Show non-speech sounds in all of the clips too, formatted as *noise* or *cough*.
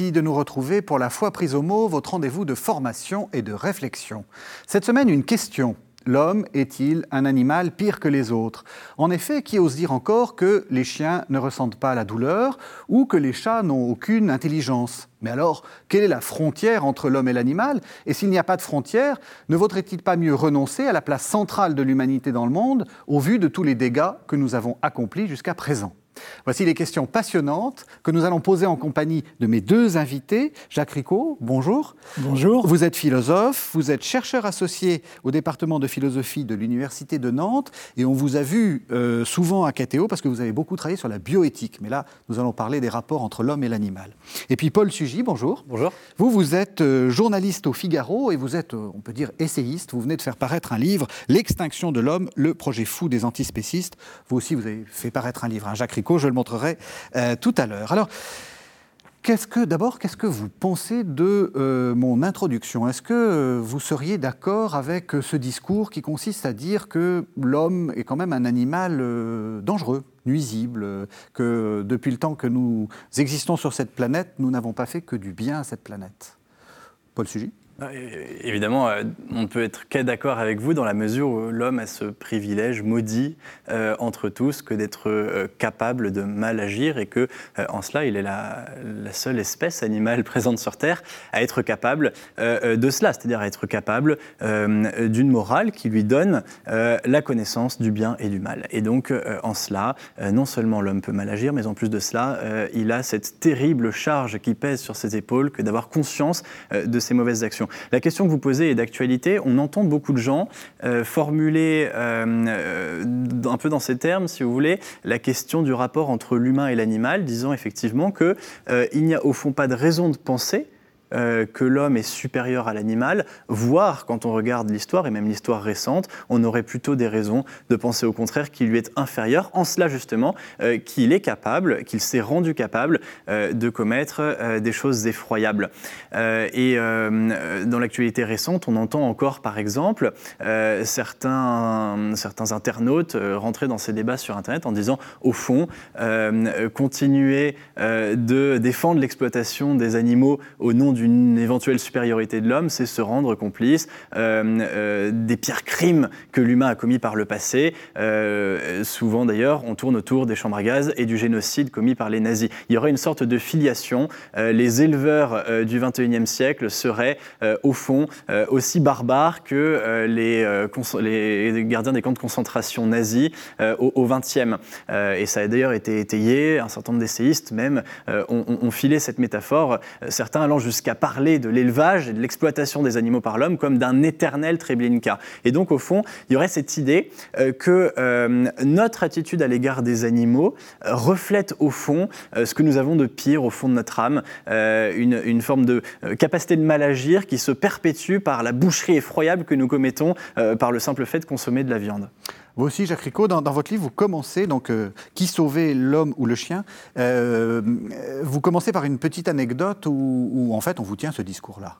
De nous retrouver pour la foi prise au mot, votre rendez-vous de formation et de réflexion. Cette semaine, une question. L'homme est-il un animal pire que les autres? En effet, qui ose dire encore que les chiens ne ressentent pas la douleur ou que les chats n'ont aucune intelligence? Mais alors, quelle est la frontière entre l'homme et l'animal? Et s'il n'y a pas de frontière, ne vaudrait-il pas mieux renoncer à la place centrale de l'humanité dans le monde au vu de tous les dégâts que nous avons accomplis jusqu'à présent? Voici les questions passionnantes que nous allons poser en compagnie de mes deux invités. Jacques Ricot, bonjour. Bonjour. Vous êtes philosophe, vous êtes chercheur associé au département de philosophie de l'Université de Nantes et on vous a vu euh, souvent à Catéo parce que vous avez beaucoup travaillé sur la bioéthique. Mais là, nous allons parler des rapports entre l'homme et l'animal. Et puis Paul Sugy, bonjour. Bonjour. Vous, vous êtes euh, journaliste au Figaro et vous êtes, euh, on peut dire, essayiste. Vous venez de faire paraître un livre, L'extinction de l'homme, le projet fou des antispécistes. Vous aussi, vous avez fait paraître un livre, un Jacques Ricot je le montrerai euh, tout à l'heure. Alors, Qu'est-ce que, d'abord, qu'est-ce que vous pensez de euh, mon introduction? Est-ce que euh, vous seriez d'accord avec ce discours qui consiste à dire que l'homme est quand même un animal dangereux, nuisible, que depuis le temps que nous existons sur cette planète, nous n'avons pas fait que du bien à cette planète? Paul Sugy Évidemment, euh, on ne peut être qu'à d'accord avec vous dans la mesure où l'homme a ce privilège maudit euh, entre tous que d'être euh, capable de mal agir et que, en cela, il est la, seule espèce animale *laughs* présente sur Terre à être capable de cela, c'est-à-dire à être capable d'une morale qui lui donne la connaissance du bien et du mal. Et donc, en cela, non seulement l'homme peut mal agir, mais en plus de cela, il a cette terrible charge qui pèse sur ses épaules que d'avoir conscience de ses mauvaises actions. La question que vous posez est d'actualité. On entend beaucoup de gens euh, formuler euh, euh, un peu dans ces termes, si vous voulez, la question du rapport entre l'humain et l'animal, disant effectivement qu'il n'y a au fond pas de raison de penser euh, que l'homme est supérieur à l'animal, voire quand on regarde l'histoire, et même l'histoire récente, on aurait plutôt des raisons de penser au contraire qu'il lui est inférieur, en cela justement euh, qu'il est capable, qu'il s'est rendu capable euh, de commettre des choses effroyables. et dans l'actualité récente, on entend encore par exemple certains, certains internautes rentrer dans ces débats sur Internet en disant, au fond, continuer de défendre l'exploitation des animaux au nom du d'une éventuelle supériorité de l'homme, c'est se rendre complice euh, euh, des pires crimes que l'humain a commis par le passé. Euh, souvent d'ailleurs, on tourne autour des chambres à gaz et du génocide commis par les nazis. Il y aurait une sorte de filiation. les éleveurs du XXIe siècle seraient au fond aussi barbares que les, gardiens des camps de concentration nazis au XXe. et ça a d'ailleurs été étayé. Un certain nombre d'essayistes même ont filé cette métaphore, certains allant jusqu'à à parler de l'élevage et de l'exploitation des animaux par l'homme comme d'un éternel Treblinka. Et donc, au fond, il y aurait cette idée euh, que euh, notre attitude à l'égard des animaux euh, reflète, au fond, ce que nous avons de pire au fond de notre âme, une, une, forme de capacité de mal agir qui se perpétue par la boucherie effroyable que nous commettons par le simple fait de consommer de la viande. Vous aussi, Jacques Ricot, dans, votre livre, vous commencez, donc, euh, Qui sauvait l'homme ou le chien euh, Vous commencez par une petite anecdote où, en fait, on vous tient ce discours-là.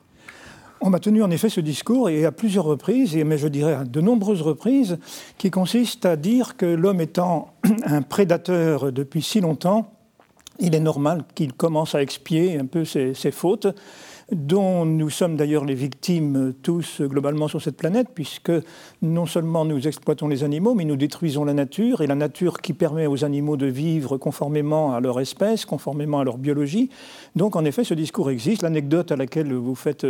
On m'a tenu en effet ce discours et à plusieurs reprises, et mais je dirais à de nombreuses reprises, qui consiste à dire que l'homme étant *clears throat* un prédateur depuis si longtemps, il est normal qu'il commence à expier un peu ses fautes dont nous sommes d'ailleurs les victimes tous globalement sur cette planète, puisque non seulement nous exploitons les animaux, mais nous détruisons la nature, et la nature qui permet aux animaux de vivre conformément à leur espèce, conformément à leur biologie. Donc en effet, ce discours existe. L'anecdote à laquelle vous faites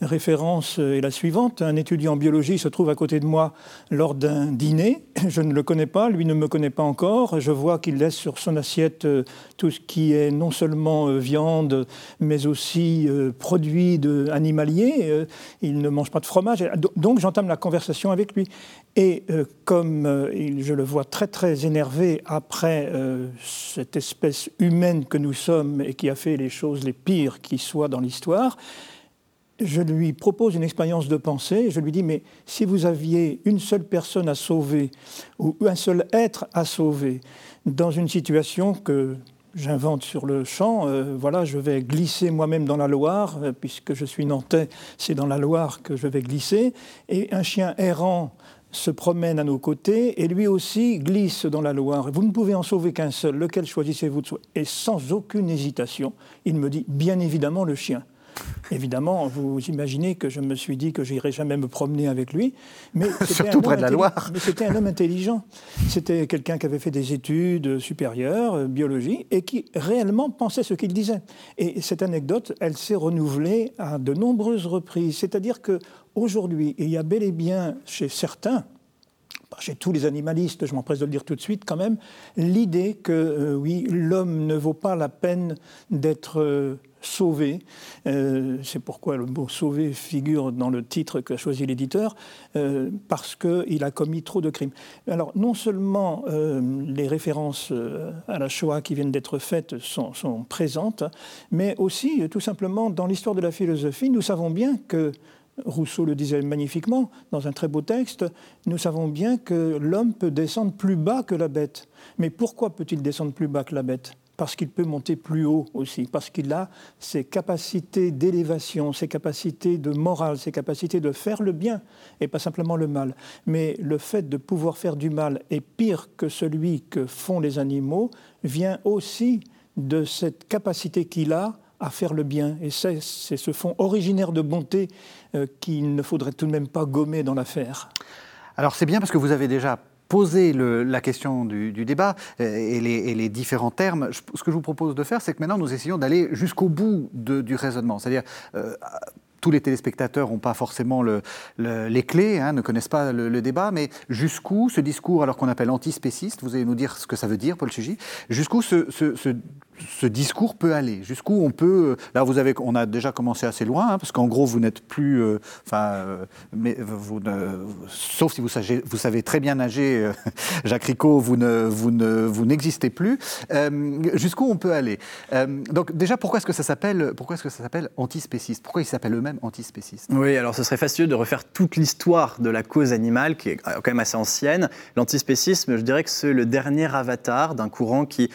référence est la suivante. Un étudiant en biologie se trouve à côté de moi lors d'un dîner. Je ne le connais pas, lui ne me connaît pas encore. Je vois qu'il laisse sur son assiette tout ce qui est non seulement euh, viande, mais aussi euh, produit de, animalier, euh, il ne mange pas de fromage. Donc j'entame la conversation avec lui. Et euh, comme euh, je le vois très très énervé après cette espèce humaine que nous sommes et qui a fait les choses les pires qui soient dans l'histoire, je lui propose une expérience de pensée. Je lui dis, mais si vous aviez une seule personne à sauver ou un seul être à sauver dans une situation que j'invente sur le champ, euh, voilà, je vais glisser moi-même dans la Loire, euh, puisque je suis nantais, c'est dans la Loire que je vais glisser, et un chien errant se promène à nos côtés et lui aussi glisse dans la Loire. Vous ne pouvez en sauver qu'un seul. Lequel choisissez-vous Et sans aucune hésitation, il me dit bien évidemment le chien. Évidemment, vous imaginez que je me suis dit que j'irais jamais me promener avec lui. Mais *laughs* Surtout près de la Loire. Mais c'était un homme intelligent. C'était quelqu'un qui avait fait des études supérieures, euh, biologie, et qui réellement pensait ce qu'il disait. Et cette anecdote, elle s'est renouvelée à de nombreuses reprises. C'est-à-dire que aujourd'hui, il y a bel et bien chez certains, chez tous les animalistes, je m'empresse de le dire tout de suite quand même, l'idée que euh, oui, l'homme ne vaut pas la peine d'être euh, sauvé. Euh, c'est pourquoi le mot sauvé figure dans le titre qu'a choisi l'éditeur, euh, parce qu'il a commis trop de crimes. Alors, non seulement euh, les références à la Shoah qui viennent d'être faites sont, présentes, mais aussi, tout simplement, dans l'histoire de la philosophie, nous savons bien que Rousseau le disait magnifiquement dans un très beau texte, nous savons bien que l'homme peut descendre plus bas que la bête. Mais pourquoi peut-il descendre plus bas que la bête? Parce qu'il peut monter plus haut aussi, parce qu'il a ses capacités d'élévation, ses capacités de morale, ses capacités de faire le bien et pas simplement le mal. Mais le fait de pouvoir faire du mal est pire que celui que font les animaux vient aussi de cette capacité qu'il a à faire le bien. Et c'est ce fond originaire de bonté euh, qu'il ne faudrait tout de même pas gommer dans l'affaire. Alors c'est bien parce que vous avez déjà poser la question du, débat euh, et les, différents termes, ce que je vous propose de faire, c'est que maintenant nous essayons d'aller jusqu'au bout du raisonnement. C'est-à-dire, euh, tous les téléspectateurs n'ont pas forcément les clés, hein, ne connaissent pas le, débat, mais jusqu'où ce discours, alors qu'on appelle antispéciste, vous allez nous dire ce que ça veut dire, Paul Chigy, jusqu'où ce, ce discours peut aller Jusqu'où on peut Là, vous avez, on a déjà commencé assez loin, hein, parce qu'en gros, vous n'êtes plus, euh, enfin, euh, mais vous sauf si vous savez, vous savez très bien nager, euh, *laughs* Jacques Ricot, vous ne, vous ne, vous n'existez plus. jusqu'où on peut aller? Donc, déjà, pourquoi est-ce que ça s'appelle, pourquoi est-ce que ça s'appelle antispéciste? Pourquoi ils s'appellent eux-mêmes antispécistes Oui, alors ce serait fastidieux de refaire toute l'histoire de la cause animale, qui est quand même assez ancienne. L'antispécisme, je dirais que c'est le dernier avatar d'un courant qui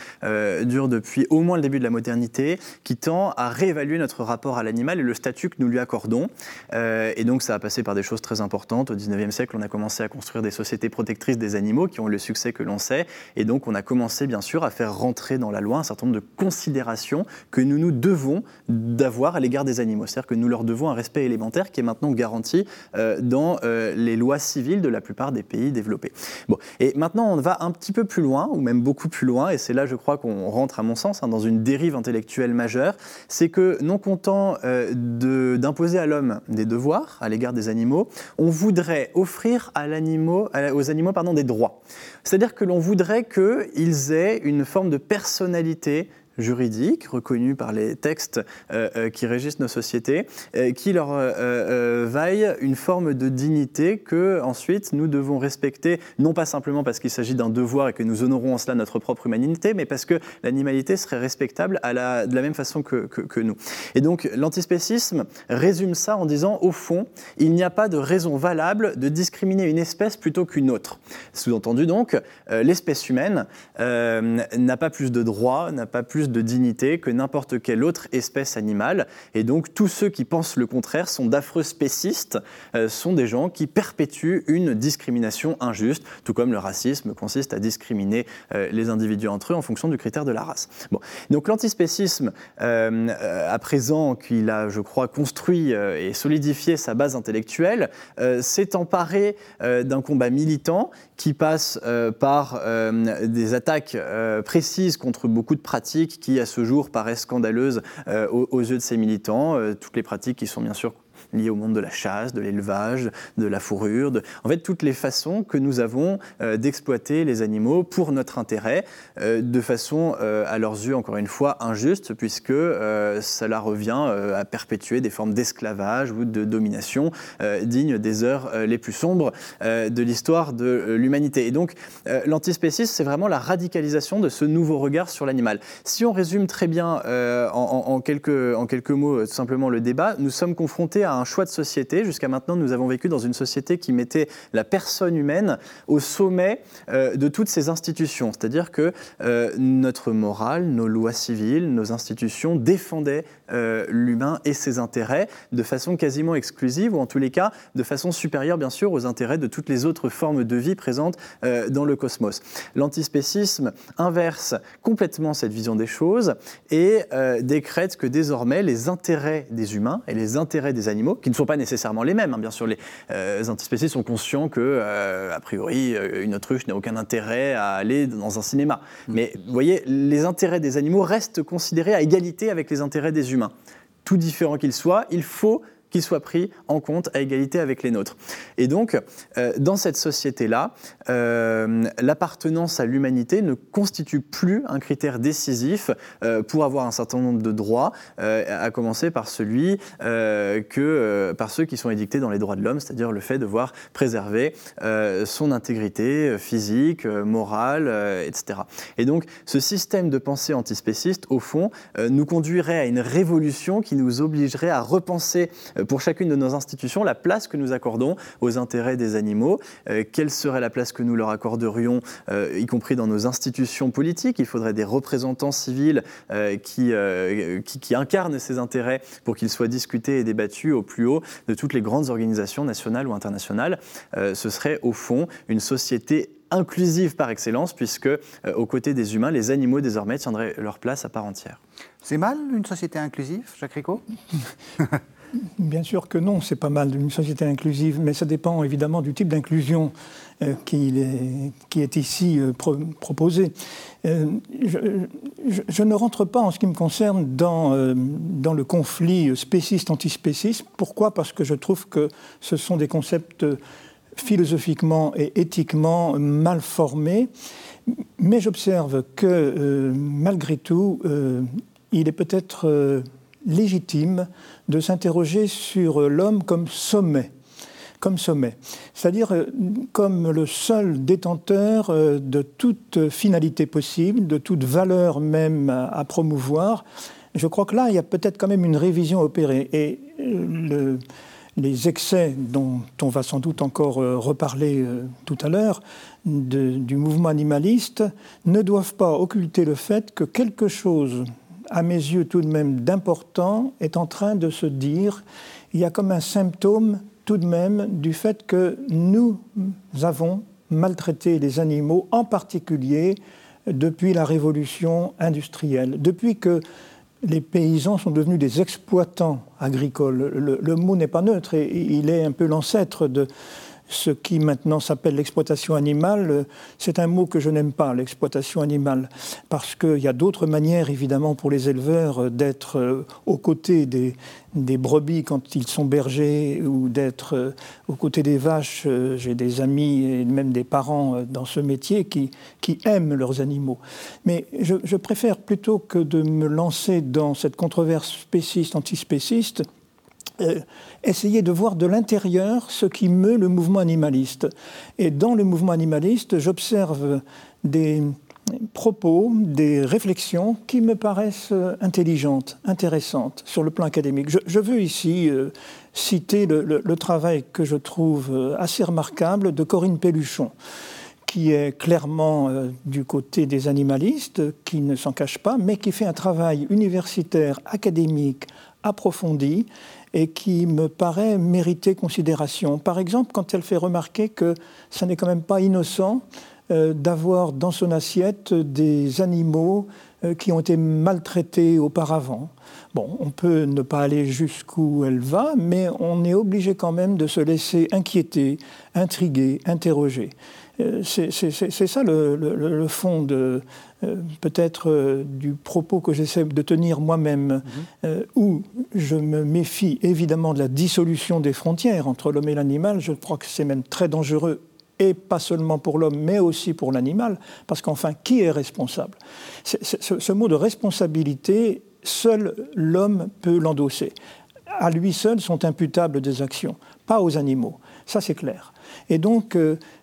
dure depuis au moins le début de la modernité, qui tend à réévaluer notre rapport à l'animal et le statut que nous lui accordons. Euh, et donc ça a passé par des choses très importantes. Au 19e siècle, on a commencé à construire des sociétés protectrices des animaux qui ont le succès que l'on sait. Et donc on a commencé bien sûr à faire rentrer dans la loi un certain nombre de considérations que nous nous devons d'avoir à l'égard des animaux. C'est-à-dire que nous leur devons un respect élémentaire qui est maintenant garanti euh, dans euh, les lois civiles de la plupart des pays développés. Bon, et maintenant on va un petit peu plus loin, ou même beaucoup plus loin, et c'est là je crois qu'on rentre à mon sens Hein, dans une dérive intellectuelle majeure, c'est que non content euh, d'imposer à l'homme des devoirs à l'égard des animaux, on voudrait offrir aux animaux des droits. C'est-à-dire que l'on voudrait qu'ils aient une forme de personnalité juridiques reconnus par les textes euh, euh, qui régissent nos sociétés, euh, qui leur vaillent une forme de dignité que ensuite nous devons respecter, non pas simplement parce qu'il s'agit d'un devoir et que nous honorons en cela notre propre humanité, mais parce que l'animalité serait respectable à la, de la même façon que, que, nous. Et donc l'antispécisme résume ça en disant, au fond, il n'y a pas de raison valable de discriminer une espèce plutôt qu'une autre. Sous-entendu donc, l'espèce humaine n'a pas plus de droits, n'a pas plus de dignité que n'importe quelle autre espèce animale. Et donc tous ceux qui pensent le contraire sont d'affreux spécistes, euh, sont des gens qui perpétuent une discrimination injuste, tout comme le racisme consiste à discriminer euh, les individus entre eux en fonction du critère de la race. Bon. Donc l'antispécisme, euh, à présent qu'il a, je crois, construit et solidifié sa base intellectuelle, s'est emparé d'un combat militant qui passe par des attaques précises contre beaucoup de pratiques qui, à ce jour, paraissent scandaleuses euh, aux, yeux de ces militants. Euh, toutes les pratiques qui sont bien sûr liées au monde de la chasse, de l'élevage, de la fourrure, de... en fait toutes les façons que nous avons euh, d'exploiter les animaux pour notre intérêt, euh, de façon euh, à leurs yeux encore une fois injuste, puisque cela revient à perpétuer des formes d'esclavage ou de domination dignes des heures les plus sombres de l'histoire de l'humanité. Et donc l'antispécisme, c'est vraiment la radicalisation de ce nouveau regard sur l'animal. Si on résume très bien en, quelques, en quelques mots tout simplement le débat, nous sommes confrontés à un choix de société. Jusqu'à maintenant, nous avons vécu dans une société qui mettait la personne humaine au sommet euh, de toutes ses institutions. C'est-à-dire que euh, notre morale, nos lois civiles, nos institutions défendaient euh, l'humain et ses intérêts de façon quasiment exclusive, ou en tous les cas de façon supérieure, bien sûr, aux intérêts de toutes les autres formes de vie présentes dans le cosmos. L'antispécisme inverse complètement cette vision des choses et décrète que désormais les intérêts des humains et les intérêts des animaux, qui ne sont pas nécessairement les mêmes, hein, bien sûr, les antispécistes sont conscients que, a priori, une autruche n'a aucun intérêt à aller dans un cinéma. Mm. Mais vous voyez, les intérêts des animaux restent considérés à égalité avec les intérêts des humains. Tout différent qu'ils soient, il faut qu'ils soient pris en compte à égalité avec les nôtres. Et donc, euh, dans cette société-là, euh, l'appartenance à l'humanité ne constitue plus un critère décisif euh, pour avoir un certain nombre de droits, à commencer par celui que par ceux qui sont édictés dans les droits de l'homme, c'est-à-dire le fait de voir préserver son intégrité physique, morale, etc. Et donc, ce système de pensée antispéciste, au fond, nous conduirait à une révolution qui nous obligerait à repenser pour chacune de nos institutions la place que nous accordons aux intérêts des animaux, euh, quelle serait la place que nous leur accorderions, euh, y compris dans nos institutions politiques? Il faudrait des représentants civils qui, qui, incarnent ces intérêts pour qu'ils soient discutés et débattus au plus haut de toutes les grandes organisations nationales ou internationales. ce serait au fond une société inclusive par excellence, puisque aux côtés des humains, les animaux désormais tiendraient leur place à part entière. C'est mal une société inclusive, Jacques Ricot *laughs* Bien sûr que non, c'est pas mal d'une société inclusive, mais ça dépend évidemment du type d'inclusion euh, qui, est, ici euh, proposé. Euh, je, ne rentre pas en ce qui me concerne dans, dans le conflit spéciste-antispéciste. Pourquoi? Parce que je trouve que ce sont des concepts philosophiquement et éthiquement mal formés. Mais j'observe que malgré tout, il est peut-être légitime de s'interroger sur l'homme comme sommet comme sommet, c'est-à-dire euh, comme le seul détenteur euh, de toute finalité possible, de toute valeur même à promouvoir. Je crois que là, il y a peut-être quand même une révision opérée. Et euh, les excès dont on va sans doute encore reparler tout à l'heure du mouvement animaliste ne doivent pas occulter le fait que quelque chose à mes yeux tout de même d'important, est en train de se dire, il y a comme un symptôme tout de même du fait que nous avons maltraité les animaux, en particulier depuis la révolution industrielle, depuis que les paysans sont devenus des exploitants agricoles. Le, le mot n'est pas neutre et il est un peu l'ancêtre de, ce qui maintenant s'appelle l'exploitation animale, c'est un mot que je n'aime pas, l'exploitation animale, parce qu'il y a d'autres manières, évidemment, pour les éleveurs d'être euh, aux côtés des, brebis quand ils sont bergers ou d'être euh, aux côtés des vaches. Euh, j'ai des amis et même des parents dans ce métier qui, aiment leurs animaux. Mais je, je préfère plutôt que de me lancer dans cette controverse spéciste, antispéciste, euh, essayer de voir de l'intérieur ce qui meut le mouvement animaliste. Et dans le mouvement animaliste, j'observe des propos, des réflexions qui me paraissent intelligentes, intéressantes sur le plan académique. Je, veux ici euh, citer le, travail que je trouve euh, assez remarquable de Corinne Pelluchon qui est clairement du côté des animalistes, qui ne s'en cache pas, mais qui fait un travail universitaire, académique, approfondi, et qui me paraît mériter considération. Par exemple, quand elle fait remarquer que ce n'est quand même pas innocent euh, d'avoir dans son assiette des animaux euh, qui ont été maltraités auparavant. Bon, on peut ne pas aller jusqu'où elle va, mais on est obligé quand même de se laisser inquiéter, intriguer, interroger. Euh, c'est ça le, fond de euh, peut-être euh, du propos que j'essaie de tenir moi-même, mhm. où je me méfie évidemment de la dissolution des frontières entre l'homme et l'animal. Je crois que c'est même très dangereux et pas seulement pour l'homme, mais aussi pour l'animal, parce qu'enfin, qui est responsable? Ce mot de responsabilité, seul l'homme peut l'endosser. À lui seul sont imputables des actions, pas aux animaux. Ça, c'est clair. Et donc,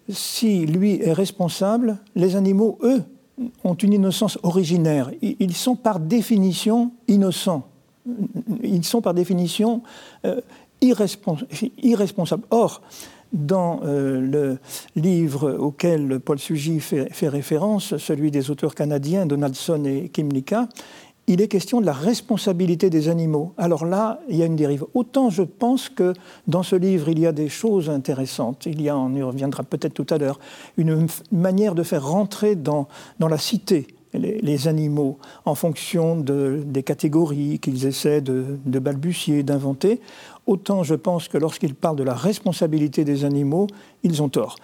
si lui est responsable, les animaux, eux, ont une innocence originaire. Ils sont par définition innocents. Ils sont par définition euh, irresponsable. Or, dans euh, le livre auquel Paul Sugy fait, fait, référence, celui des auteurs canadiens Donaldson et Kimlicka, il est question de la responsabilité des animaux. Alors là, il y a une dérive. Autant je pense que dans ce livre, il y a des choses intéressantes. Il y a, on y reviendra peut-être tout à l'heure, une manière de faire rentrer dans, la cité les, animaux en fonction de, des catégories qu'ils essaient de, de balbutier, d'inventer. Autant je pense que lorsqu'ils parlent de la responsabilité des animaux, ils ont tort.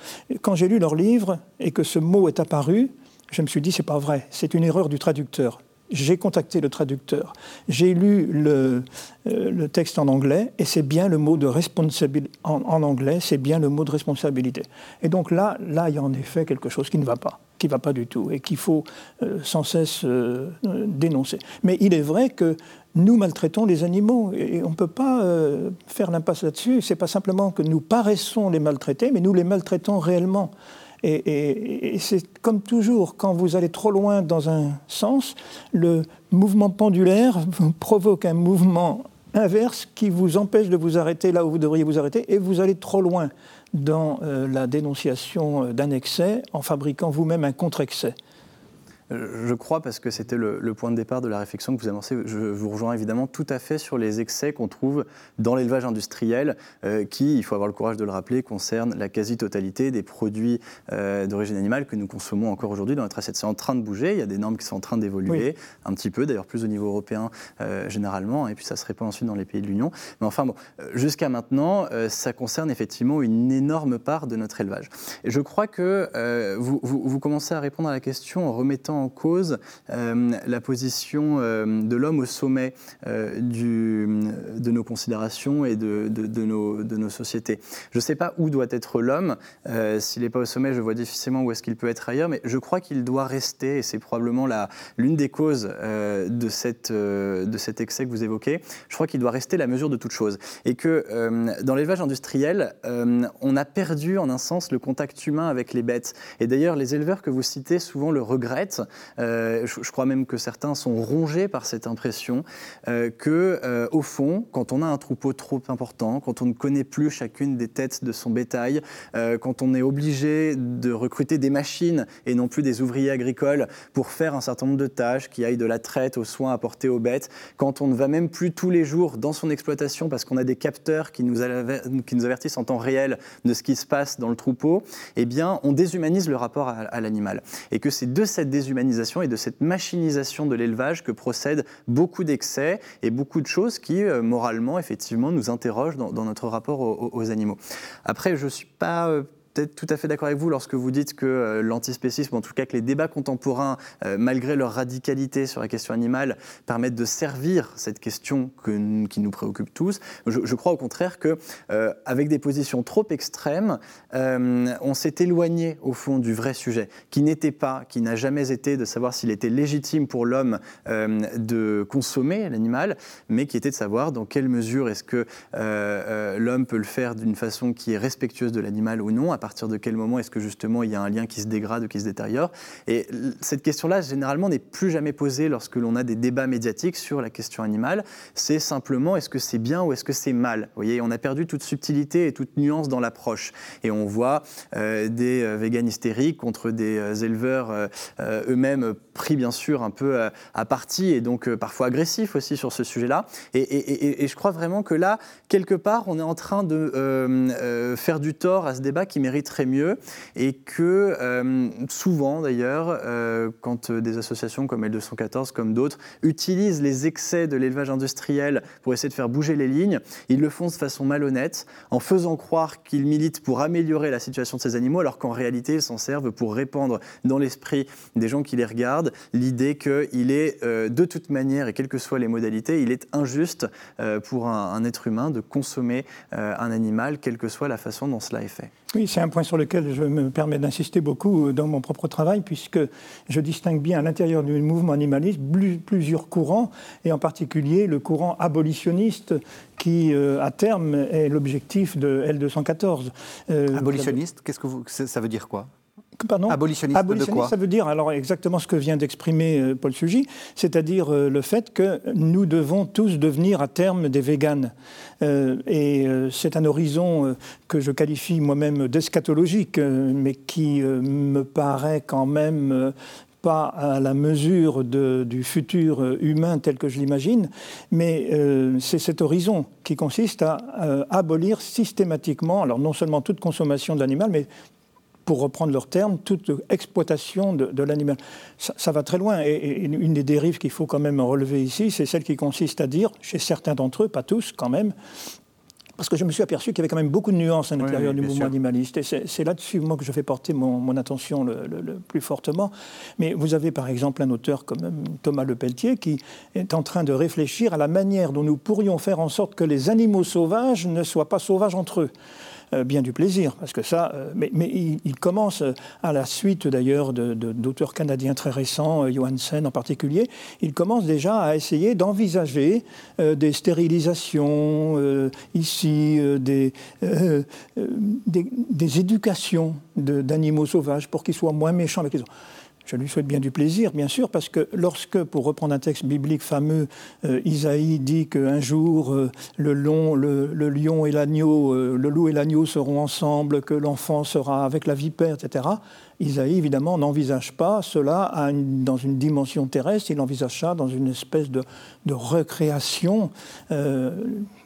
Quand j'ai lu leur livre et que ce mot est apparu, je me suis dit, c'est pas vrai, c'est une erreur du traducteur j'ai contacté le traducteur, j'ai lu le, euh, le, texte en anglais, et c'est bien le mot de responsabilité, en, anglais, c'est bien le mot de responsabilité. Et donc là, là, il y a en effet quelque chose qui ne va pas, qui ne va pas du tout, et qu'il faut euh, sans cesse euh, dénoncer. Mais il est vrai que nous maltraitons les animaux, et on ne peut pas faire l'impasse là-dessus. C'est pas simplement que nous paraissons les maltraiter, mais nous les maltraitons réellement. Et, c'est comme toujours, quand vous allez trop loin dans un sens, le mouvement pendulaire *laughs* provoque un mouvement inverse qui vous empêche de vous arrêter là où vous devriez vous arrêter, et vous allez trop loin dans euh, la dénonciation d'un excès en fabriquant vous-même un contre-excès. Je crois, parce que c'était le, point de départ de la réflexion que vous avancez, je vous rejoins évidemment tout à fait sur les excès qu'on trouve dans l'élevage industriel, euh, qui, il faut avoir le courage de le rappeler, concernent la quasi-totalité des produits euh, d'origine animale que nous consommons encore aujourd'hui dans notre assiette. C'est en train de bouger, il y a des normes qui sont en train d'évoluer, un petit peu, d'ailleurs plus au niveau européen euh, généralement, et puis ça se répand ensuite dans les pays de l'Union. Mais enfin, bon, jusqu'à maintenant, ça concerne effectivement une énorme part de notre élevage. Et je crois que vous, vous, vous commencez à répondre à la question en remettant en cause euh, la position euh, de l'homme au sommet euh, de nos considérations et de, nos, sociétés. Je ne sais pas où doit être l'homme. S'il n'est pas au sommet, je vois difficilement où est-ce qu'il peut être ailleurs, mais je crois qu'il doit rester, et c'est probablement l'une des causes de cet excès que vous évoquez, je crois qu'il doit rester la mesure de toute chose. Et que dans l'élevage industriel, on a perdu en un sens le contact humain avec les bêtes. Et d'ailleurs, les éleveurs que vous citez souvent le regrettent euh, je, crois même que certains sont rongés par cette impression euh, que, euh, au fond, quand on a un troupeau trop important, quand on ne connaît plus chacune des têtes de son bétail, quand on est obligé de recruter des machines et non plus des ouvriers agricoles pour faire un certain nombre de tâches qui aillent de la traite aux soins apportés aux bêtes, quand on ne va même plus tous les jours dans son exploitation parce qu'on a des capteurs qui nous, avertissent en temps réel de ce qui se passe dans le troupeau, eh bien, on déshumanise le rapport à l'animal. Et que c'est de cette déshumanisation et de cette machinisation de l'élevage que procèdent beaucoup d'excès et beaucoup de choses qui, euh, moralement, effectivement, nous interrogent dans, notre rapport aux, aux, animaux. Après, je ne suis pas euh, peut-être tout à fait d'accord avec vous lorsque vous dites que euh, l'antispécisme, en tout cas que les débats contemporains, euh, malgré leur radicalité sur la question animale, permettent de servir cette question qui nous préoccupe tous. Je, crois au contraire que, euh, avec des positions trop extrêmes, on s'est éloigné au fond du vrai sujet, qui n'était pas, qui n'a jamais été de savoir s'il était légitime pour l'homme de consommer l'animal, mais qui était de savoir dans quelle mesure est-ce que l'homme peut le faire d'une façon qui est respectueuse de l'animal ou non partir de quel moment est-ce que justement il y a un lien qui se dégrade ou qui se détériore Et cette question-là, généralement, n'est plus jamais posée lorsque l'on a des débats médiatiques sur la question animale. C'est simplement est-ce que c'est bien ou est-ce que c'est mal? Vous voyez, on a perdu toute subtilité et toute nuance dans l'approche. Et on voit euh, des euh, véganes hystériques contre des euh, éleveurs eux-mêmes pris bien sûr un peu à, partie et donc parfois agressifs aussi sur ce sujet-là. Et, je crois vraiment que là, quelque part, on est en train de faire du tort à ce débat qui mérite mériterait mieux et que euh, souvent d'ailleurs, euh, quand des associations comme L214, comme d'autres, utilisent les excès de l'élevage industriel pour essayer de faire bouger les lignes, ils le font de façon malhonnête, en faisant croire qu'ils militent pour améliorer la situation de ces animaux, alors qu'en réalité, ils s'en servent pour répandre dans l'esprit des gens qui les regardent l'idée qu'il est euh, de toute manière, et quelles que soient les modalités, il est injuste pour un, un, être humain de consommer un animal, quelle que soit la façon dont cela est fait. Oui, c'est un point sur lequel je me permets d'insister beaucoup euh, dans mon propre travail, puisque je distingue bien à l'intérieur du mouvement animaliste plusieurs courants, et en particulier le courant abolitionniste qui, euh, à terme, est l'objectif de L214. Euh, abolitionniste, qu'est-ce que vous, ça veut dire quoi? Pardon Abolitionniste, de quoi Ça veut dire alors exactement ce que vient d'exprimer Paul Sugy, c'est-à-dire le fait que nous devons tous devenir à terme des véganes. et c'est un horizon que je qualifie moi-même d'eschatologique, mais qui me paraît quand même pas à la mesure du futur humain tel que je l'imagine, mais euh, c'est cet horizon qui consiste à euh, abolir systématiquement, alors non seulement toute consommation de l'animal, mais pour reprendre leur terme, toute exploitation de, l'animal. Ça, va très loin. et, une des dérives qu'il faut quand même relever ici, c'est celle qui consiste à dire, chez certains d'entre eux, pas tous quand même, parce que je me suis aperçu qu'il y avait quand même beaucoup de nuances à l'intérieur du mouvement animaliste. Et c'est là-dessus, moi, que je fais porter mon, attention le, plus fortement. Mais vous avez, par exemple, un auteur comme euh, Thomas Lepelletier qui est en train de réfléchir à la manière dont nous pourrions faire en sorte que les animaux sauvages ne soient pas sauvages entre eux. Euh, bien du plaisir, parce que ça, euh, mais, il, commence euh, à la suite d'ailleurs d'auteurs canadiens très récents, Johansen en particulier, il commence déjà à essayer d'envisager des stérilisations ici, des, des, des, éducations d'animaux sauvages pour qu'ils soient moins méchants avec les autres. Je lui souhaite bien du plaisir, bien sûr, parce que lorsque, pour reprendre un texte biblique fameux, euh, Isaïe dit qu'un jour euh, le, lion et l'agneau, euh, le loup et l'agneau seront ensemble, que l'enfant sera avec la vipère, etc. Isaïe, évidemment, n'envisage pas cela dans une dimension terrestre, il envisage ça dans une espèce de recréation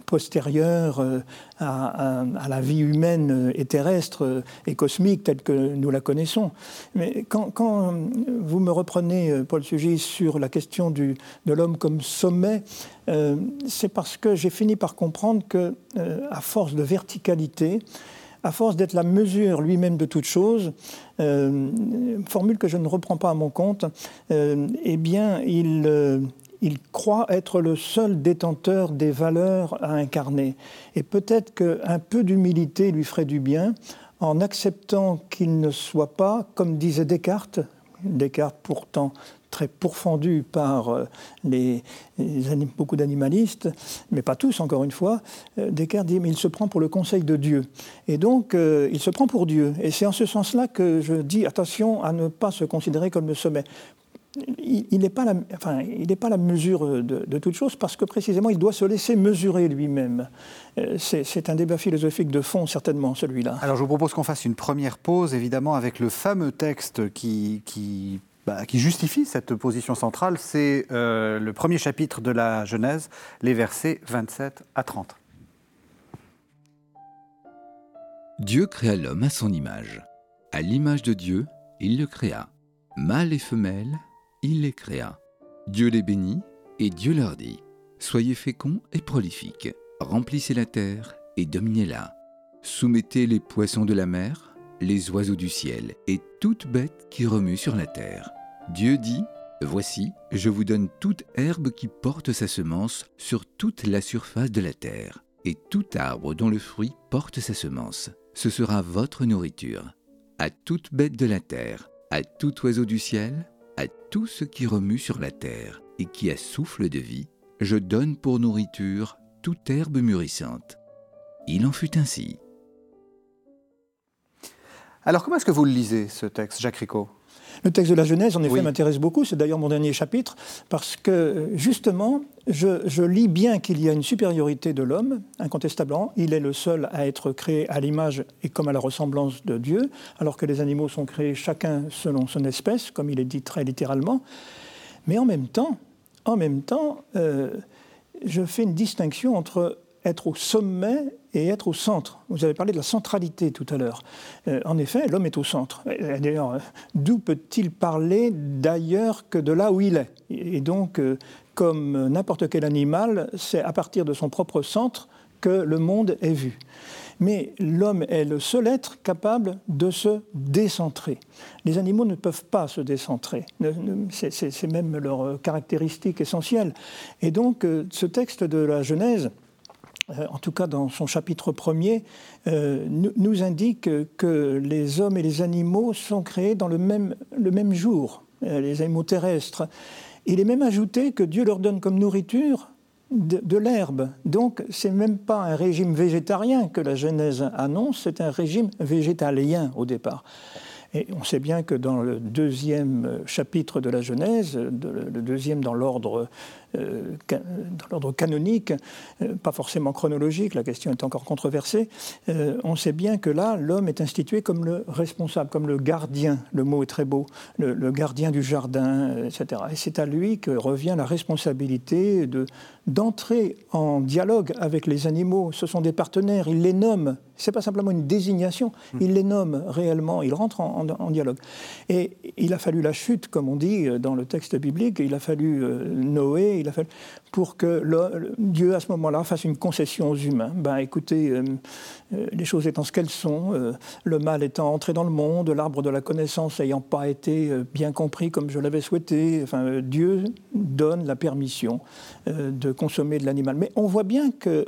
postérieure euh, à, la vie humaine et terrestre euh, et cosmique telle que nous la connaissons. Mais quand, vous me reprenez, euh, Paul Sugis, sur la question de l'homme comme sommet, c'est parce que j'ai fini par comprendre que, à force de verticalité, à force d'être la mesure lui-même de toute chose, formule que je ne reprends pas à mon compte, eh bien, il, il croit être le seul détenteur des valeurs à incarner. Et peut-être qu'un peu d'humilité lui ferait du bien en acceptant qu'il ne soit pas, comme disait Descartes, Descartes pourtant très pourfendu par euh, les, beaucoup d'animalistes, mais pas tous, encore une fois, euh, Descartes dit, mais il se prend pour le conseil de Dieu. Et donc, euh, il se prend pour Dieu. Et c'est en ce sens-là que je dis, attention à ne pas se considérer comme le sommet il n'est pas, la, enfin, pas la mesure de, toute chose parce que précisément il doit se laisser mesurer lui-même. Euh, c'est un débat philosophique de fond certainement celui-là. Alors je vous propose qu'on fasse une première pause évidemment avec le fameux texte qui, qui, bah, qui justifie cette position centrale. C'est euh, le premier chapitre de la Genèse, les versets 27 à 30. Dieu créa l'homme à son image. À l'image de Dieu, il le créa. Mâle et femelle, il les créa. Dieu les bénit, et Dieu leur dit, Soyez féconds et prolifiques, remplissez la terre et dominez-la. Soumettez les poissons de la mer, les oiseaux du ciel, et toute bête qui remue sur la terre. Dieu dit, Voici, je vous donne toute herbe qui porte sa semence sur toute la surface de la terre, et tout arbre dont le fruit porte sa semence. Ce sera votre nourriture. À toute bête de la terre, à tout oiseau du ciel, à tout ce qui remue sur la terre et qui a souffle de vie, je donne pour nourriture toute herbe mûrissante. Il en fut ainsi. Alors comment est-ce que vous le lisez, ce texte, Jacques Ricot le texte de la Genèse, en effet, m'intéresse beaucoup. C'est d'ailleurs mon dernier chapitre, parce que justement, je, lis bien qu'il y a une supériorité de l'homme, incontestablement. Il est le seul à être créé à l'image et comme à la ressemblance de Dieu, alors que les animaux sont créés chacun selon son espèce, comme il est dit très littéralement. Mais en même temps, en même temps, euh, je fais une distinction entre être au sommet et être au centre. Vous avez parlé de la centralité tout à l'heure. Euh, en effet, l'homme est au centre. D'ailleurs, euh, d'où peut-il parler d'ailleurs que de là où il est? Et donc, euh, comme n'importe quel animal, c'est à partir de son propre centre que le monde est vu. Mais l'homme est le seul être capable de se décentrer. Les animaux ne peuvent pas se décentrer. C'est même leur caractéristique essentielle. Et donc, ce texte de la Genèse, euh, en tout cas dans son chapitre premier, euh, nous indique que les hommes et les animaux sont créés dans le même, jour, euh, les animaux terrestres. Il est même ajouté que Dieu leur donne comme nourriture de, de l'herbe. Donc, c'est même pas un régime végétarien que la Genèse annonce, c'est un régime végétalien au départ. Et on sait bien que dans le deuxième chapitre de la Genèse, le deuxième dans l'ordre euh, dans l'ordre canonique, euh, pas forcément chronologique, la question est encore controversée, euh, on sait bien que là, l'homme est institué comme le responsable, comme le gardien, le mot est très beau, le, gardien du jardin, etc. Et c'est à lui que revient la responsabilité de, d'entrer en dialogue avec les animaux. Ce sont des partenaires, il les nomme. Ce n'est pas simplement une désignation, hmm. il les nomme réellement, il rentre en, dialogue. Et il a fallu la chute, comme on dit dans le texte biblique, il a fallu Noé, pour que Dieu, à ce moment-là, fasse une concession aux humains. Ben, écoutez, euh, euh, les choses étant ce qu'elles sont, euh, le mal étant entré dans le monde, l'arbre de la connaissance n'ayant pas été bien compris comme je l'avais souhaité, Dieu donne la permission de consommer de l'animal. Mais on voit bien que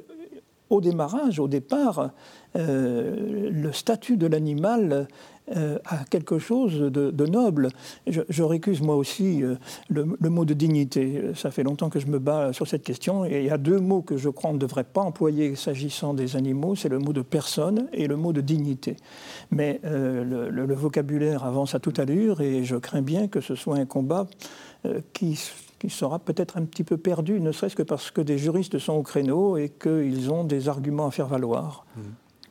au démarrage, au départ, le statut de l'animal euh, à quelque chose de, noble. Je, récuse moi aussi euh, le, mot de dignité. Ça fait longtemps que je me bats sur cette question et il y a deux mots que je crois on ne devrait pas employer s'agissant des animaux, c'est le mot de personne et le mot de dignité. Mais euh, le, vocabulaire avance à toute allure et je crains bien que ce soit un combat qui qui sera peut-être un petit peu perdu, ne serait-ce que parce que des juristes sont au créneau et qu'ils ont des arguments à faire valoir. Mmh.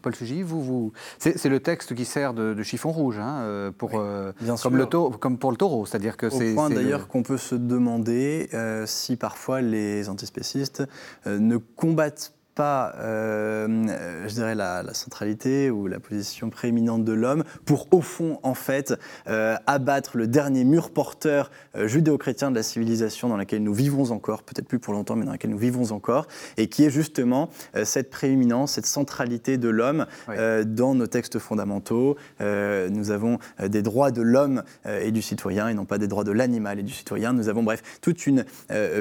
Paul Sugy, vous, vous... c'est le texte qui sert de, chiffon rouge hein, euh, pour, euh, comme, le comme, pour le taureau, c'est-à-dire que c'est. Au point d'ailleurs qu'on peut se demander euh, si parfois les antispécistes ne combattent pas, euh, je dirais, la, centralité ou la position prééminente de l'homme pour, au fond, en fait, euh, abattre le dernier mur porteur euh, judéo-chrétien de la civilisation dans laquelle nous vivons encore, peut-être plus pour longtemps, mais dans laquelle nous vivons encore, et qui est justement cette prééminence, cette centralité de l'homme dans nos textes fondamentaux. nous avons des droits de l'homme et du citoyen, et non pas des droits de l'animal et du citoyen. Nous avons, bref, toute une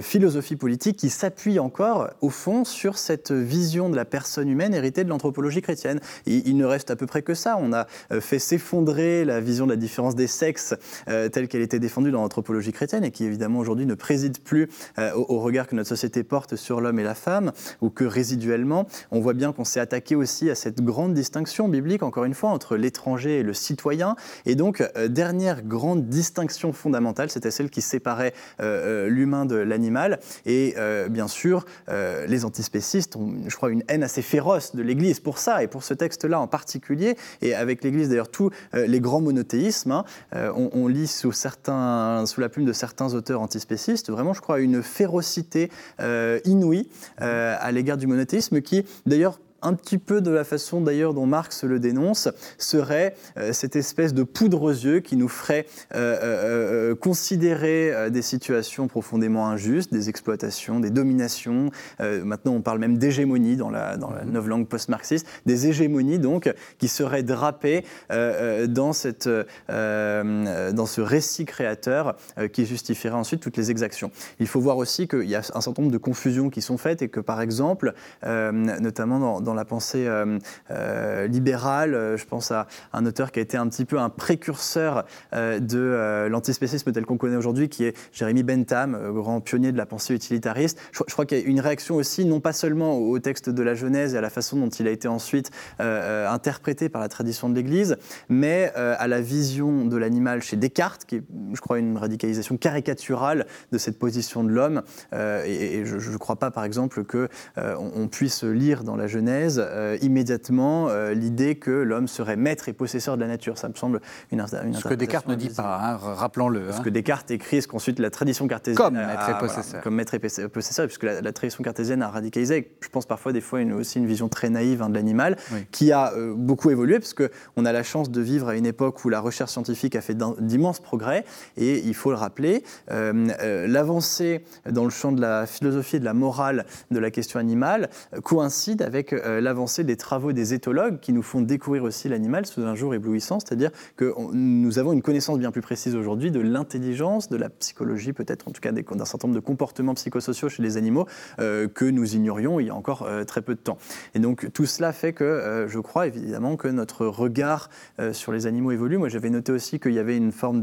philosophie politique qui s'appuie encore, au fond, sur cette vision de la personne humaine héritée de l'anthropologie chrétienne. il ne reste à peu près que ça. On a euh, fait s'effondrer la vision de la différence des sexes euh, telle qu'elle était défendue dans l'anthropologie chrétienne et qui évidemment aujourd'hui ne préside plus euh, au, regard que notre société porte sur l'homme et la femme, ou que résiduellement, on voit bien qu'on s'est attaqué aussi à cette grande distinction biblique, encore une fois, entre l'étranger et le citoyen. Et donc, dernière grande distinction fondamentale, c'était celle qui séparait l'humain de l'animal. Et bien sûr, les antispécistes ont je crois, une haine assez féroce de l'Église pour ça, et pour ce texte-là en particulier, et avec l'Église d'ailleurs tous euh, les grands monothéismes, hein, euh, on, lit sous, sous la plume de certains auteurs antispécistes, vraiment, je crois, une férocité euh, inouïe à l'égard du monothéisme qui, d'ailleurs, un petit peu de la façon d'ailleurs dont Marx le dénonce, serait euh, cette espèce de poudre aux yeux qui nous ferait euh, euh, considérer des situations profondément injustes, des exploitations, des dominations. maintenant, on parle même d'hégémonie dans la, dans la nouvelle langue post-marxiste, des hégémonies donc qui seraient drapées dans, cette, dans ce récit créateur qui justifierait ensuite toutes les exactions. Il faut voir aussi qu'il y a un certain nombre de confusions qui sont faites et que par exemple, notamment dans la pensée euh, euh, libérale. Euh, je pense à un auteur qui a été un petit peu un précurseur de l'antispécisme tel qu'on connaît aujourd'hui, qui est Jérémy Bentham, grand pionnier de la pensée utilitariste. Je, crois qu'il y a une réaction aussi, non pas seulement au texte de la Genèse et à la façon dont il a été ensuite interprété par la tradition de l'Église, mais à la vision de l'animal chez Descartes, qui est, je crois, une radicalisation caricaturale de cette position de l'homme. et, je ne crois pas, par exemple, qu'on on puisse lire dans la Genèse euh, immédiatement euh, l'idée que l'homme serait maître et possesseur de la nature. Ça me semble une, une Ce que Descartes ne dit pas, hein, rappelons-le. Ce hein. que Descartes écrit, ce qu'ensuite la tradition cartésienne. Comme maître et possesseur. comme maître et possesseur, puisque la, tradition cartésienne a radicalisé, je pense parfois des fois une, aussi une vision très naïve hein, de l'animal, qui a euh, beaucoup évolué, parce qu'on a la chance de vivre à une époque où la recherche scientifique a fait d'immenses progrès, et il faut le rappeler, l'avancée dans le champ de la philosophie et de la morale de la question animale coïncide avec euh, l'avancée des travaux des éthologues qui nous font découvrir aussi l'animal sous un jour éblouissant, c'est-à-dire que nous avons une connaissance bien plus précise aujourd'hui de l'intelligence, de la psychologie, peut-être en tout cas d'un certain nombre de comportements psychosociaux chez les animaux euh, que nous ignorions il y a encore euh, très peu de temps. Et donc tout cela fait que je crois évidemment que notre regard sur les animaux évolue. Moi j'avais noté aussi qu'il y avait une forme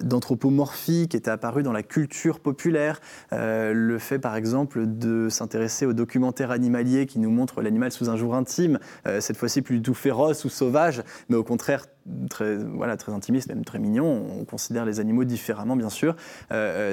d'anthropomorphie qui était apparue dans la culture populaire. le fait par exemple de s'intéresser aux documentaires animaliers qui nous montrent l'animal sous un jour intime, euh, cette fois-ci plus du tout féroce ou sauvage, mais au contraire très, voilà, très intimiste, même très mignon. On considère les animaux différemment, bien sûr,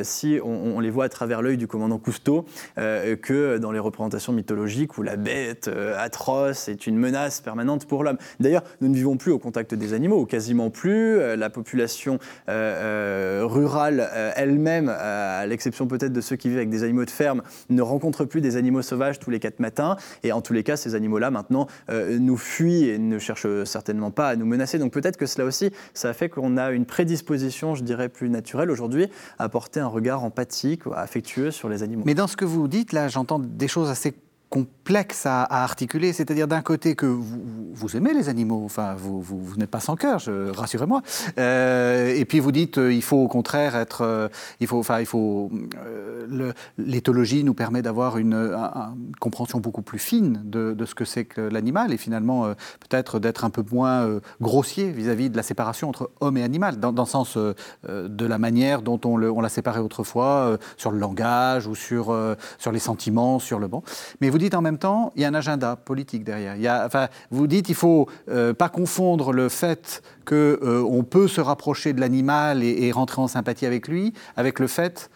si on, les voit à travers l'œil du commandant Cousteau que dans les représentations mythologiques où la bête atroce est une menace permanente pour l'homme. D'ailleurs, nous ne vivons plus au contact des animaux, ou quasiment plus. La population rurale elle-même, à l'exception peut-être de ceux qui vivent avec des animaux de ferme, ne rencontre plus des animaux sauvages tous les quatre matins. Et en tous les cas, ces animaux-là, maintenant, euh, nous fuient et ne cherchent certainement pas à nous menacer. Donc peut-être que cela aussi, ça fait qu'on a une prédisposition, je dirais, plus naturelle aujourd'hui à porter un regard empathique, affectueux sur les animaux. Mais dans ce que vous dites, là, j'entends des choses assez complexe à, articuler, c'est-à-dire d'un côté que vous, aimez les animaux, enfin vous, n'êtes pas sans cœur, rassurez-moi, euh, et puis vous dites euh, il faut au contraire être, euh, il faut, enfin il faut, l'éthologie nous permet d'avoir une, compréhension beaucoup plus fine de, ce que c'est que l'animal et finalement peut-être d'être un peu moins grossier vis-à-vis de la séparation entre homme et animal, dans, le sens de la manière dont on, on l'a séparé autrefois sur le langage ou sur, sur les sentiments, sur le bon, mais vous dites en même temps, il y a un agenda politique derrière. Enfin, vous dites, il faut euh, pas confondre le fait qu'on euh, peut se rapprocher de l'animal et, rentrer en sympathie avec lui, avec le fait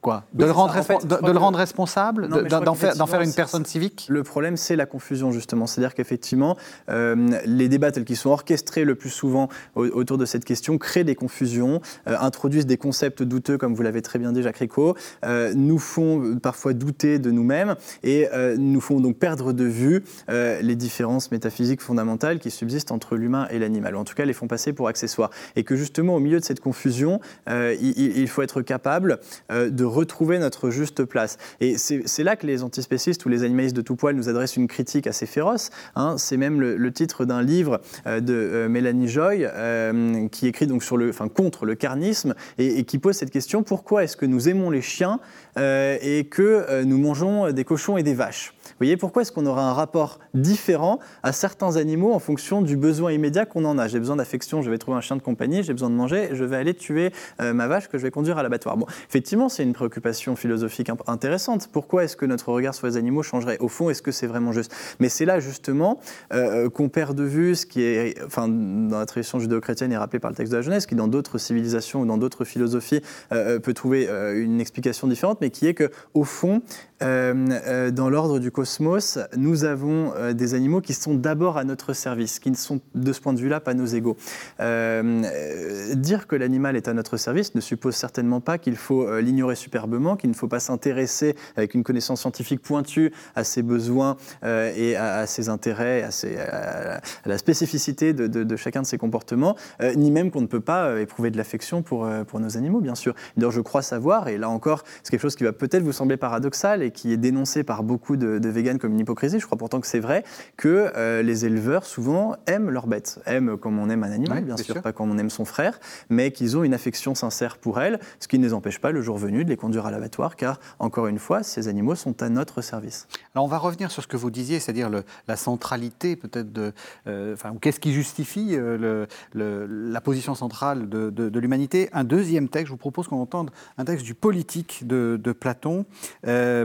Quoi de, le rendre, de, le rendre responsable D'en faire, une personne civique Le problème, c'est la confusion, justement. C'est-à-dire qu'effectivement, euh, les débats tels qu'ils sont orchestrés le plus souvent autour de cette question créent des confusions, euh, introduisent des concepts douteux, comme vous l'avez très bien dit, Jacques Rico, euh, nous font parfois douter de nous-mêmes et nous font donc perdre de vue les différences métaphysiques fondamentales qui subsistent entre l'humain et l'animal, ou en tout cas les font passer pour accessoires. Et que justement, au milieu de cette confusion, il, il, faut être capable de retrouver notre juste place. Et c'est là que les antispécistes ou les animalistes de tout poil nous adressent une critique assez féroce. Hein. C'est même le, titre d'un livre euh, de euh, Mélanie Joy euh, qui écrit donc sur le, enfin, contre le carnisme et, qui pose cette question pourquoi est-ce que nous aimons les chiens et que nous mangeons des cochons et des vaches? Vous voyez, pourquoi est-ce qu'on aura un rapport différent à certains animaux en fonction du besoin immédiat qu'on en a? J'ai besoin d'affection, je vais trouver un chien de compagnie, j'ai besoin de manger, je vais aller tuer ma vache que je vais conduire à l'abattoir. Bon, effectivement, c'est une préoccupation philosophique intéressante. Pourquoi est-ce que notre regard sur les animaux changerait? Au fond, est-ce que c'est vraiment juste? Mais c'est là justement euh, qu'on perd de vue ce qui est, enfin, dans la tradition judéo-chrétienne et rappelé par le texte de la Genèse, qui dans d'autres civilisations ou dans d'autres philosophies euh, euh, peut trouver une explication différente, mais qui est que au fond, dans l'ordre du cosmos, nous avons des animaux qui sont d'abord à notre service, qui ne sont de ce point de vue-là pas nos égaux. dire que l'animal est à notre service ne suppose certainement pas qu'il faut l'ignorer superbement, qu'il ne faut pas s'intéresser avec une connaissance scientifique pointue à ses besoins euh, et à, ses intérêts, à, la spécificité de, chacun de ses comportements, euh, ni même qu'on ne peut pas euh, éprouver de l'affection pour, nos animaux, bien sûr. D'ailleurs, je crois savoir, et là encore, c'est quelque chose qui va peut-être vous sembler paradoxal qui est dénoncé par beaucoup de, de véganes comme une hypocrisie, je crois pourtant que c'est vrai, que les éleveurs, souvent, aiment leurs bêtes, aiment comme on aime un animal, bien sûr, pas comme on aime son frère, mais qu'ils ont une affection sincère pour elles, ce qui ne les empêche pas, le jour venu, de les conduire à l'abattoir, car, encore une fois, ces animaux sont à notre service. Alors, on va revenir sur ce que vous disiez, c'est-à-dire la centralité, peut-être, de. Euh, enfin, qu'est-ce qui justifie euh, le, la position centrale de, de, l'humanité Un deuxième texte, je vous propose qu'on entende un texte du politique de, Platon. Euh,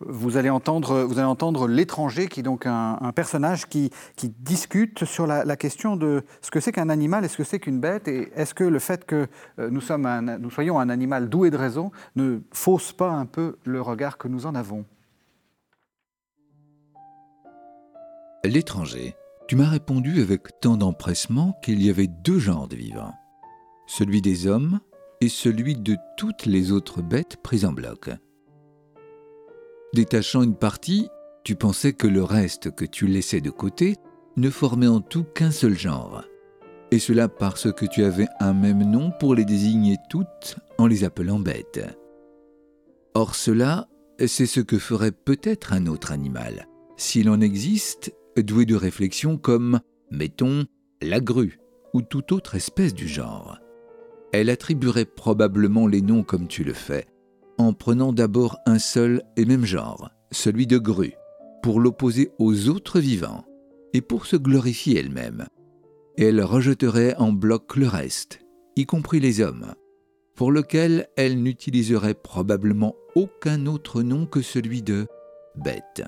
vous allez entendre, vous allez entendre l'étranger, qui est donc un, personnage qui, discute sur la, question de ce que c'est qu'un animal et ce que c'est qu'une bête, et est-ce que le fait que euh, nous soyons un animal doué de raison ne fausse pas un peu le regard que nous en avons? L'étranger, tu m'as répondu avec tant d'empressement qu'il y avait deux genres de vivants, celui des hommes et celui de toutes les autres bêtes prises en bloc. Détachant une partie, tu pensais que le reste que tu laissais de côté ne formait en tout qu'un seul genre. Et cela parce que tu avais un même nom pour les désigner toutes en les appelant bêtes. Or cela, c'est ce que ferait peut-être un autre animal, s'il en existe, doué de réflexion comme, mettons, la grue ou toute autre espèce du genre. Elle attribuerait probablement les noms comme tu le fais, en prenant d'abord un seul et même genre, celui de grue, pour l'opposer aux autres vivants, et pour se glorifier elle-même. Elle rejetterait en bloc le reste, y compris les hommes, pour lequel elle n'utiliserait probablement aucun autre nom que celui de bête.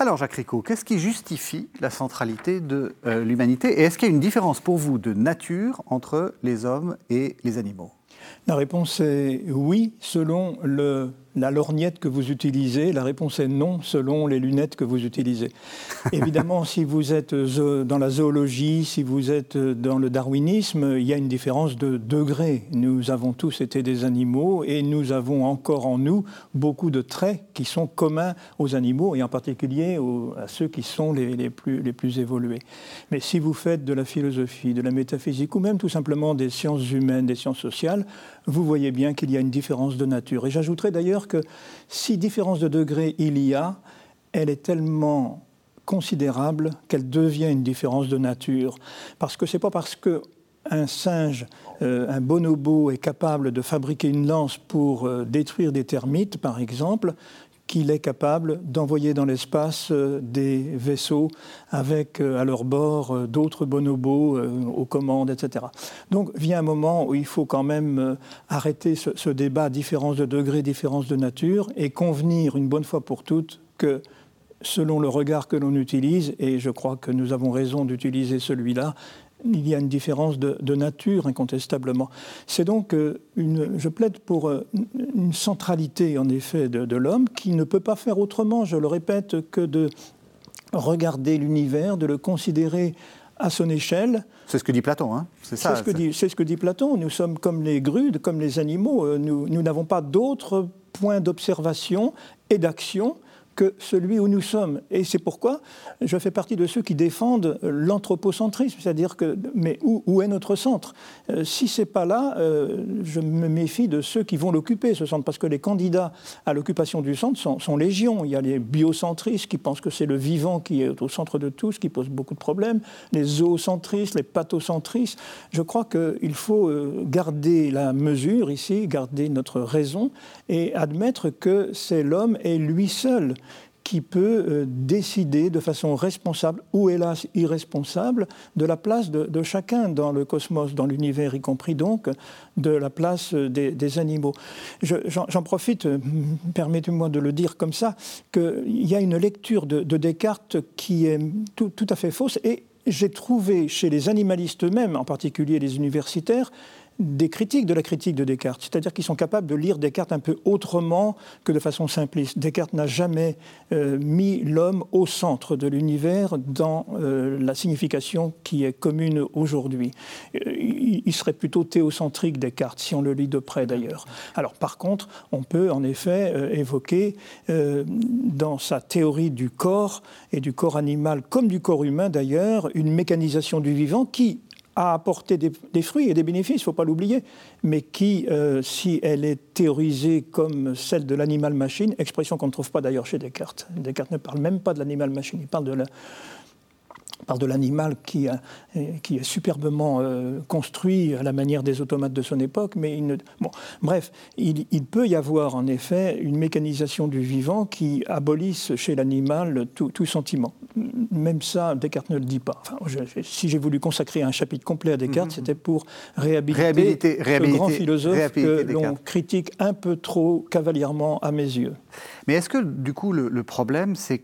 Alors Jacques Ricot, qu'est-ce qui justifie la centralité de euh, l'humanité? Et est-ce qu'il y a une différence pour vous de nature entre les hommes et les animaux? La réponse est oui, selon le la lorgnette que vous utilisez La réponse est non, selon les lunettes que vous utilisez. *laughs* Évidemment, si vous êtes dans la zoologie, si vous êtes dans le darwinisme, il y a une différence de degré. Nous avons tous été des animaux et nous avons encore en nous beaucoup de traits qui sont communs aux animaux et en particulier à ceux qui sont les, plus, les plus évolués. Mais si vous faites de la philosophie, de la métaphysique ou même tout simplement des sciences humaines, des sciences sociales, vous voyez bien qu'il y a une différence de nature. Et j'ajouterais d'ailleurs que si différence de degré il y a, elle est tellement considérable qu'elle devient une différence de nature. Parce que ce n'est pas parce que un singe, euh, un bonobo est capable de fabriquer une lance pour euh, détruire des termites, par exemple, qu'il est capable d'envoyer dans l'espace euh, des vaisseaux avec euh, à leur bord euh, d'autres bonobos aux commandes, etc. Donc vient un moment où il faut quand même arrêter ce, débat différence de degré, différence de nature et convenir une bonne fois pour toutes que selon le regard que l'on utilise, et je crois que nous avons raison d'utiliser celui-là, il y a une différence de, nature incontestablement. C'est donc euh, une, je plaide pour euh, une centralité en effet de, l'homme qui ne peut pas faire autrement, je le répète, que de regarder l'univers, de le considérer à son échelle. C'est ce que dit Platon, hein C'est ça. C'est ce, que dit, ce que dit Platon. Nous sommes comme les grues, comme les animaux. Euh, nous n'avons pas d'autres points d'observation et d'action que celui où nous sommes. Et c'est pourquoi je fais partie de ceux qui défendent l'anthropocentrisme, c'est-à-dire que, mais où, est notre centre? Euh, Si c'est pas là, euh, je me méfie de ceux qui vont l'occuper, ce centre, parce que les candidats à l'occupation du centre sont, sont, légion. Il y a les biocentristes qui pensent que c'est le vivant qui est au centre de tout, ce qui pose beaucoup de problèmes, les zoocentristes, les pathocentristes. Je crois qu'il faut euh, garder la mesure ici, garder notre raison et admettre que c'est l'homme et lui seul qui peut euh, décider de façon responsable ou hélas irresponsable de la place de, chacun dans le cosmos, dans l'univers, y compris donc de la place des, animaux. J'en profite, euh, permettez-moi de le dire comme ça, qu'il y a une lecture de, Descartes qui est tout, tout à fait fausse et j'ai trouvé chez les animalistes eux-mêmes, en particulier les universitaires, des critiques de la critique de Descartes, c'est-à-dire qu'ils sont capables de lire Descartes un peu autrement que de façon simpliste. Descartes n'a jamais euh, mis l'homme au centre de l'univers dans euh, la signification qui est commune aujourd'hui. Euh, il, serait plutôt théocentrique Descartes, si on le lit de près d'ailleurs. Alors par contre, on peut en effet évoquer dans sa théorie du corps et du corps animal comme du corps humain d'ailleurs une mécanisation du vivant qui a apporté des, fruits et des bénéfices, il ne faut pas l'oublier, mais qui, euh, si elle est théorisée comme celle de l'animal-machine, expression qu'on ne trouve pas d'ailleurs chez Descartes. Descartes ne parle même pas de l'animal-machine, il parle de la, parle de l'animal qui, qui, est superbement euh, construit à la manière des automates de son époque, mais il ne... bon, bref, il, peut y avoir en effet une mécanisation du vivant qui abolisse chez l'animal tout, sentiment. Même ça, Descartes ne le dit pas. Enfin, si j'ai voulu consacrer un chapitre complet à Descartes, mm-hmm. c'était pour réhabiliter, ce grand philosophe que l'on critique un peu trop cavalièrement à mes yeux. Mais est-ce que du coup le, le problème, c'est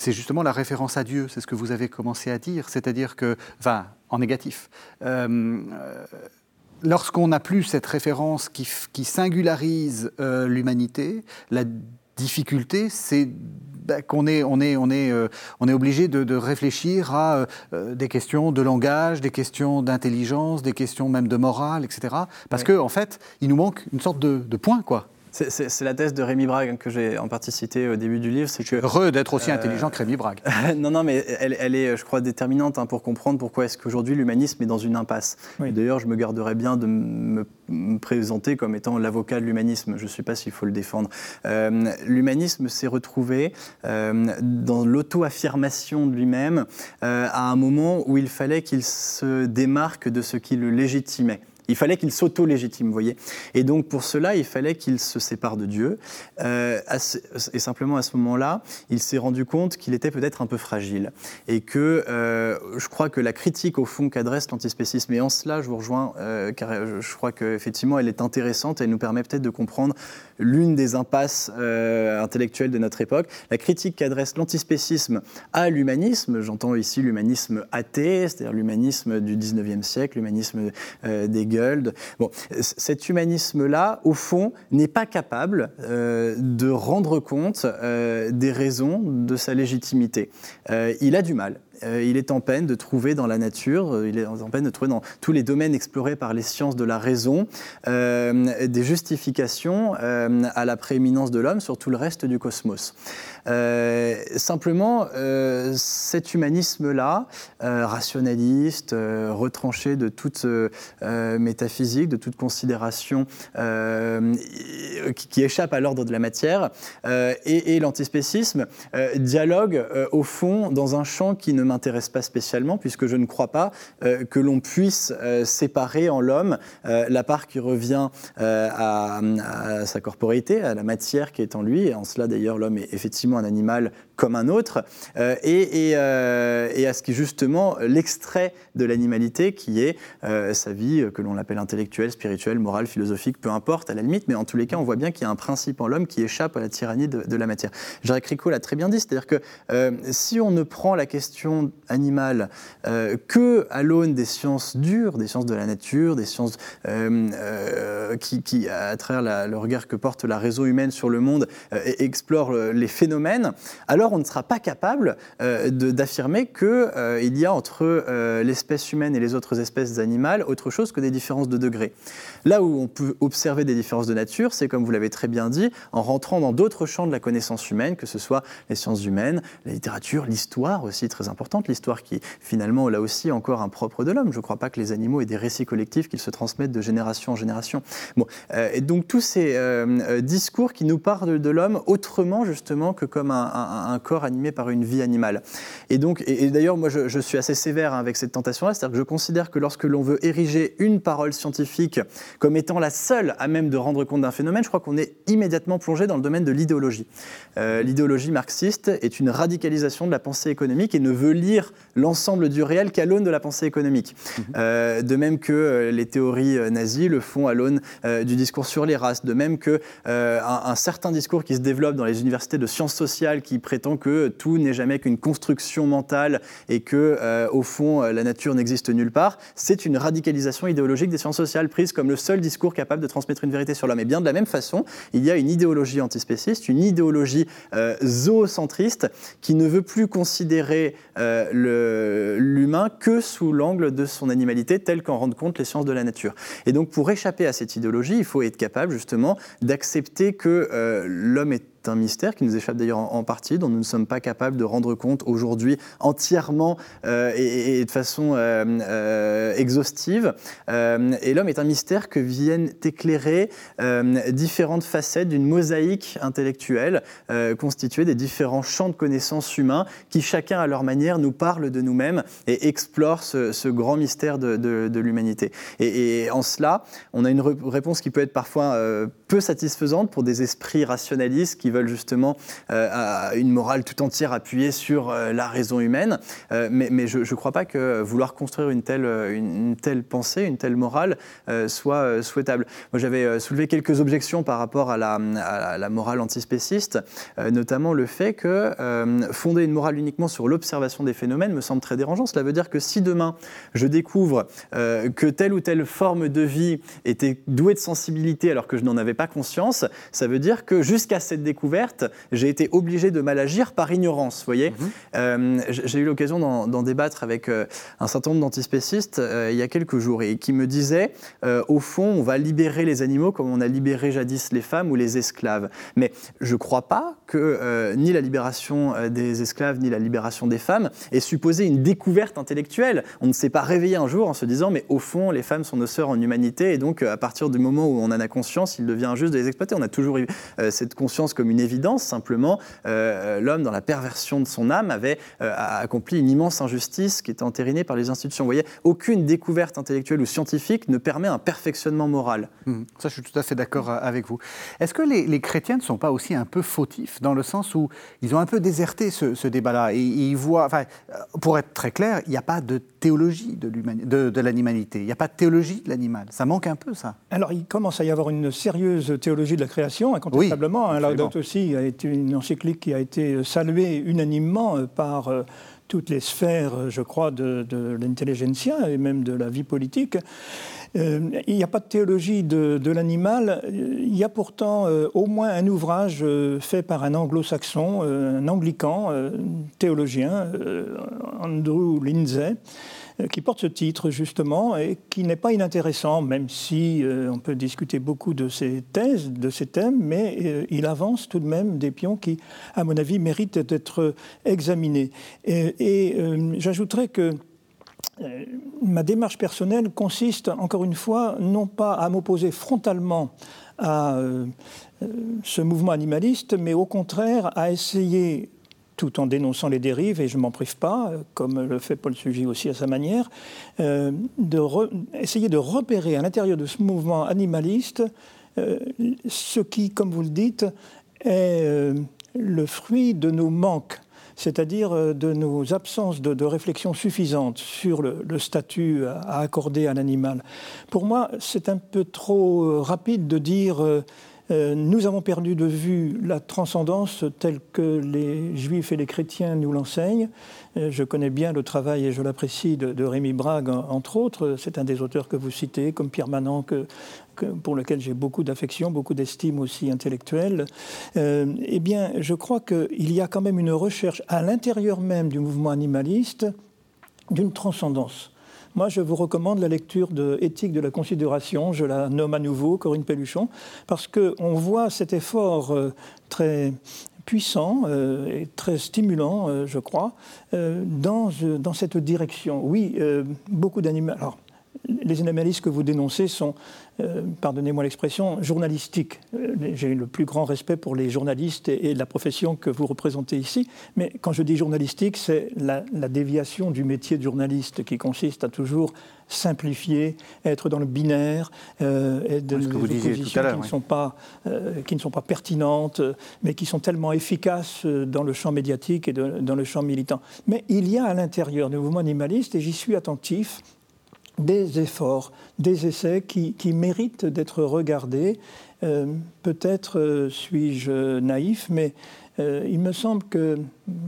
c'est justement la référence à Dieu, c'est ce que vous avez commencé à dire, c'est-à-dire que, enfin, en négatif, euh, lorsqu'on n'a plus cette référence qui, singularise euh, l'humanité, la difficulté, c'est bah, qu'on est, on est, on est, euh, on est obligé de, réfléchir à des questions de langage, des questions d'intelligence, des questions même de morale, etc. Parce qu'en en fait, il nous manque une sorte de, de point, quoi. C'est la thèse de Rémi Brague que j'ai en partie citée au début du livre. C'est que heureux d'être aussi euh, intelligent que Rémi Brague. *laughs* non, non, mais elle, est, je crois, déterminante hein, pour comprendre pourquoi est-ce qu'aujourd'hui l'humanisme est dans une impasse. D'ailleurs, je me garderais bien de me, présenter comme étant l'avocat de l'humanisme. Je ne sais pas s'il faut le défendre. Euh, l'humanisme s'est retrouvé euh, dans l'auto-affirmation de lui-même à un moment où il fallait qu'il se démarque de ce qui le légitimait Il fallait qu'il s'auto-légitime, vous voyez. Et donc pour cela, il fallait qu'il se sépare de Dieu. Euh, et simplement à ce moment-là, il s'est rendu compte qu'il était peut-être un peu fragile. Et que euh, je crois que la critique au fond qu'adresse l'antispécisme, et en cela je vous rejoins, euh, car je crois qu'effectivement elle est intéressante, elle nous permet peut-être de comprendre l'une des impasses intellectuelles de notre époque. La critique qu'adresse l'antispécisme à l'humanisme, j'entends ici l'humanisme athée, c'est-à-dire l'humanisme du 19e siècle, l'humanisme des Cet humanisme-là, au fond, n'est pas capable euh, de rendre compte euh, des raisons de sa légitimité. Euh, il a du mal. Euh, il est en peine de trouver dans la nature, euh, il est en peine de trouver dans tous les domaines explorés par les sciences de la raison euh, des justifications à la prééminence de l'homme sur tout le reste du cosmos. simplement, cet humanisme-là, rationaliste, retranché de toute métaphysique, de toute considération qui, échappe à l'ordre de la matière, et, et l'antispécisme dialogue au fond dans un champ qui ne m'intéresse pas spécialement, puisque je ne crois pas euh, que l'on puisse euh, séparer en l'homme euh, la part qui revient à, sa corporéité, à la matière qui est en lui. Et en cela, d'ailleurs, l'homme est effectivement un animal comme un autre, euh, et, euh, et, à ce qui justement l'extrait de l'animalité, qui est euh, sa vie, que l'on l'appelle intellectuelle, spirituelle, morale, philosophique, peu importe, à la limite, mais en tous les cas, on voit bien qu'il y a un principe en l'homme qui échappe à la tyrannie de, la matière. Jacques Ricot l'a très bien dit, c'est-à-dire que si on ne prend la question animale que à l'aune des sciences dures, des sciences de la nature, des sciences qui, qui, à travers le regard que porte la raison humaine sur le monde, explore les phénomènes, alors on ne sera pas capable euh, d'affirmer qu'il euh, y a entre euh, l'espèce humaine et les autres espèces animales autre chose que des différences de degré. Là où on peut observer des différences de nature, c'est comme vous l'avez très bien dit, en rentrant dans d'autres champs de la connaissance humaine, que ce soit les sciences humaines, la littérature, l'histoire aussi très importante, l'histoire qui finalement là aussi encore un propre de l'homme. Je ne crois pas que les animaux aient des récits collectifs qu'ils se transmettent de génération en génération. Bon, et donc tous ces discours qui nous parlent de l'homme autrement justement que comme un corps animé par une vie animale. Et donc, et, d'ailleurs, moi, je, suis assez sévère hein, avec cette tentation-là, c'est-à-dire que je considère que lorsque l'on veut ériger une parole scientifique comme étant la seule à même de rendre compte d'un phénomène, je crois qu'on est immédiatement plongé dans le domaine de l'idéologie. Euh, l'idéologie marxiste est une radicalisation de la pensée économique et ne veut lire l'ensemble du réel qu'à l'aune de la pensée économique. Mhm. Euh, de même que euh, les théories nazies le font à l'aune du discours sur les races, de même que un, un certain discours qui se développe dans les universités de sciences sociales qui prétend que tout n'est jamais qu'une construction mentale et que, euh, au fond, euh, la nature n'existe nulle part, c'est une radicalisation idéologique des sciences sociales prise comme le seul discours capable de transmettre une vérité sur l'homme. Et bien de la même façon, il y a une idéologie antispéciste, une idéologie euh, zoocentriste qui ne veut plus considérer l'humain que sous l'angle de son animalité, tel qu'en rendent compte les sciences de la nature. Et donc, pour échapper à cette idéologie, il faut être capable justement d'accepter que l'homme est un mystère qui nous échappe d'ailleurs en, partie, dont nous ne sommes pas capables de rendre compte aujourd'hui entièrement euh, et, de façon euh, euh, exhaustive. et l'homme est un mystère que viennent éclairer différentes facettes d'une mosaïque intellectuelle constituée des différents champs de connaissances humains qui chacun à leur manière nous parlent de nous-mêmes et explorent ce, grand mystère de, l'humanité. Et, et, en cela, on a une réponse qui peut être parfois peu satisfaisante pour des esprits rationalistes qui veulent justement euh, une morale tout entière appuyée sur euh, la raison humaine. Euh, mais, je ne crois pas que vouloir construire une telle, une, telle pensée, une telle morale soit souhaitable. Moi, j'avais soulevé quelques objections par rapport à la, à la morale antispéciste, notamment le fait que fonder une morale uniquement sur l'observation des phénomènes me semble très dérangeant. Cela veut dire que si demain je découvre que telle ou telle forme de vie était douée de sensibilité alors que je n'en avais pas conscience, ça veut dire que jusqu'à cette découverte, j'ai été obligé de mal agir par ignorance. voyez, mhm. euh, j'ai eu l'occasion d'en débattre avec euh, un certain nombre d'antispécistes euh, il y a quelques jours et qui me disaient, au fond, on va libérer les animaux comme on a libéré jadis les femmes ou les esclaves. Mais je ne crois pas que ni la libération des esclaves ni la libération des femmes est supposée une découverte intellectuelle. On ne s'est pas réveillé un jour en se disant mais au fond les femmes sont nos sœurs en humanité et donc à partir du moment où on en a conscience, il devient injuste de les exploiter. On a toujours eu cette conscience comme une évidence. Simplement, l'homme dans la perversion de son âme avait accompli une immense injustice qui était entérinée par les institutions. Vous voyez, aucune découverte intellectuelle ou scientifique ne permet un perfectionnement moral. Mmh. Ça, je suis tout à fait d'accord euh, avec vous. Est-ce que les, chrétiens ne sont pas aussi un peu fautifs, dans le sens où ils ont un peu déserté ce, débat-là et, ils voient, enfin, euh, pour être très clair, il n'y a pas de théologie de, de l'animalité, il n'y a pas de théologie de l'animal. Ça manque un peu, ça. Alors, il commence à y avoir une sérieuse théologie de la création, incontestablement. Hein. Laudato aussi a été une encyclique qui a été saluée unanimement euh, par toutes les sphères, je crois, de, l'intelligentsia et même de la vie politique. Euh, il n'y a pas de théologie de, l'animal. Il y a pourtant euh, au moins un ouvrage euh, fait par un anglo-saxon, un anglican, théologien, Andrew Lindsay, qui porte ce titre justement et qui n'est pas inintéressant, même si on peut discuter beaucoup de ses thèses, de ses thèmes, mais il avance tout de même des pions qui, à mon avis, méritent d'être examinés. Et, j'ajouterais que ma démarche personnelle consiste, encore une fois, non pas à m'opposer frontalement à ce mouvement animaliste, mais au contraire à essayer tout en dénonçant les dérives, et je ne m'en prive pas, comme le fait Paul Sugy aussi à sa manière, euh, de repérer à l'intérieur de ce mouvement animaliste euh, ce qui, comme vous le dites, est euh, le fruit de nos manques c'est-à-dire de nos absences de, réflexion suffisante sur le, statut à accorder à l'animal. Pour moi, c'est un peu trop rapide de dire euh, nous avons perdu de vue la transcendance telle que les juifs et les chrétiens nous l'enseignent. Euh, je connais bien le travail et je l'apprécie de, Rémi Brague, entre autres. C'est un des auteurs que vous citez, comme Pierre Manant, que, pour lequel j'ai beaucoup d'affection, beaucoup d'estime aussi intellectuelle. Euh, eh bien, je crois qu'il y a quand même une recherche à l'intérieur même du mouvement animaliste d'une transcendance. Moi, je vous recommande la lecture de Éthique de la considération, je la nomme à nouveau, Corinne Pelluchon, parce qu'on voit cet effort euh, très puissant euh, et très stimulant, je crois, dans, cette direction. Oui, beaucoup d'animaux les animalistes que vous dénoncez sont, euh, pardonnez-moi l'expression, journalistiques. Euh, j'ai le plus grand respect pour les journalistes et, la profession que vous représentez ici, mais quand je dis journalistique, c'est la, déviation du métier de journaliste qui consiste à toujours simplifier, être dans le binaire, euh, être dans des oppositions qui, ne sont pas, qui ne sont pas pertinentes, mais qui sont tellement efficaces dans le champ médiatique et dans le champ militant. Mais il y a à l'intérieur du mouvement animaliste, et j'y suis attentif, des efforts, des essais qui, méritent d'être regardés. Euh, peut-être euh, suis-je naïf, mais euh, il me semble que,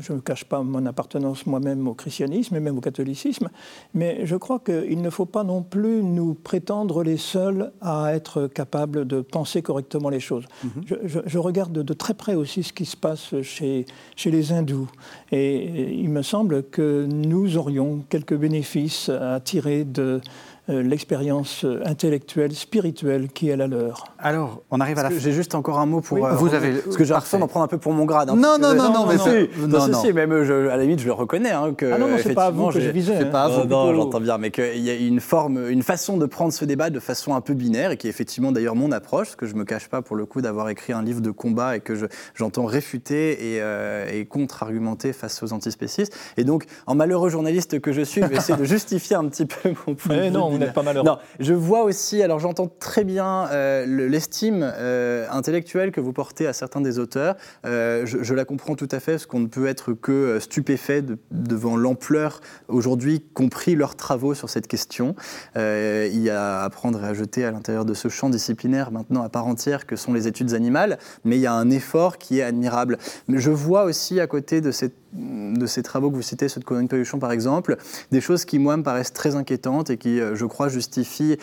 je ne cache pas mon appartenance moi-même au christianisme et même au catholicisme, mais je crois qu'il ne faut pas non plus nous prétendre les seuls à être capables de penser correctement les choses. Mhm. je, regarde de très près aussi ce qui se passe chez, chez les hindous, et il me semble que nous aurions quelques bénéfices à tirer de l'expérience intellectuelle, spirituelle qui est la leur. Alors, on arrive à la fin. J'ai juste encore un mot pour. Euh, vous avez. Parce que j'ai l'impression d'en prendre un peu pour mon grade. Hein, non, non, non, non, mais c'est. Non, non, si, même à la limite, je le reconnais. Hein, que, ah non, non, c'est pas à vous que je visais. C'est pas à vous. Non, j'entends bien, mais qu'il y a une forme, une façon de prendre ce débat de façon un peu binaire et qui est effectivement d'ailleurs mon approche, parce que je me cache pas pour le coup d'avoir écrit un livre de combat et que j'entends réfuter et, euh, et contre-argumenter face aux antispécistes. Et donc, en malheureux journaliste que je suis, je vais essayer de *laughs* justifier un petit peu mon point de vue. Non, vous n'êtes pas malheureux. Je vois aussi, alors j'entends très bien euh, l'estime euh, intellectuelle que vous portez à certains des auteurs. Euh, je, la comprends tout à fait, parce qu'on ne peut être que stupéfait devant l'ampleur aujourd'hui compris leurs travaux sur cette question. il y a à prendre et à jeter à l'intérieur de ce champ disciplinaire maintenant à part entière que sont les études animales, mais il y a un effort qui est admirable. Mais je vois aussi à côté de cette de ces travaux que vous citez, ceux de Conan Paluchon par exemple, des choses qui, moi, me paraissent très inquiétantes et qui, je crois, justifient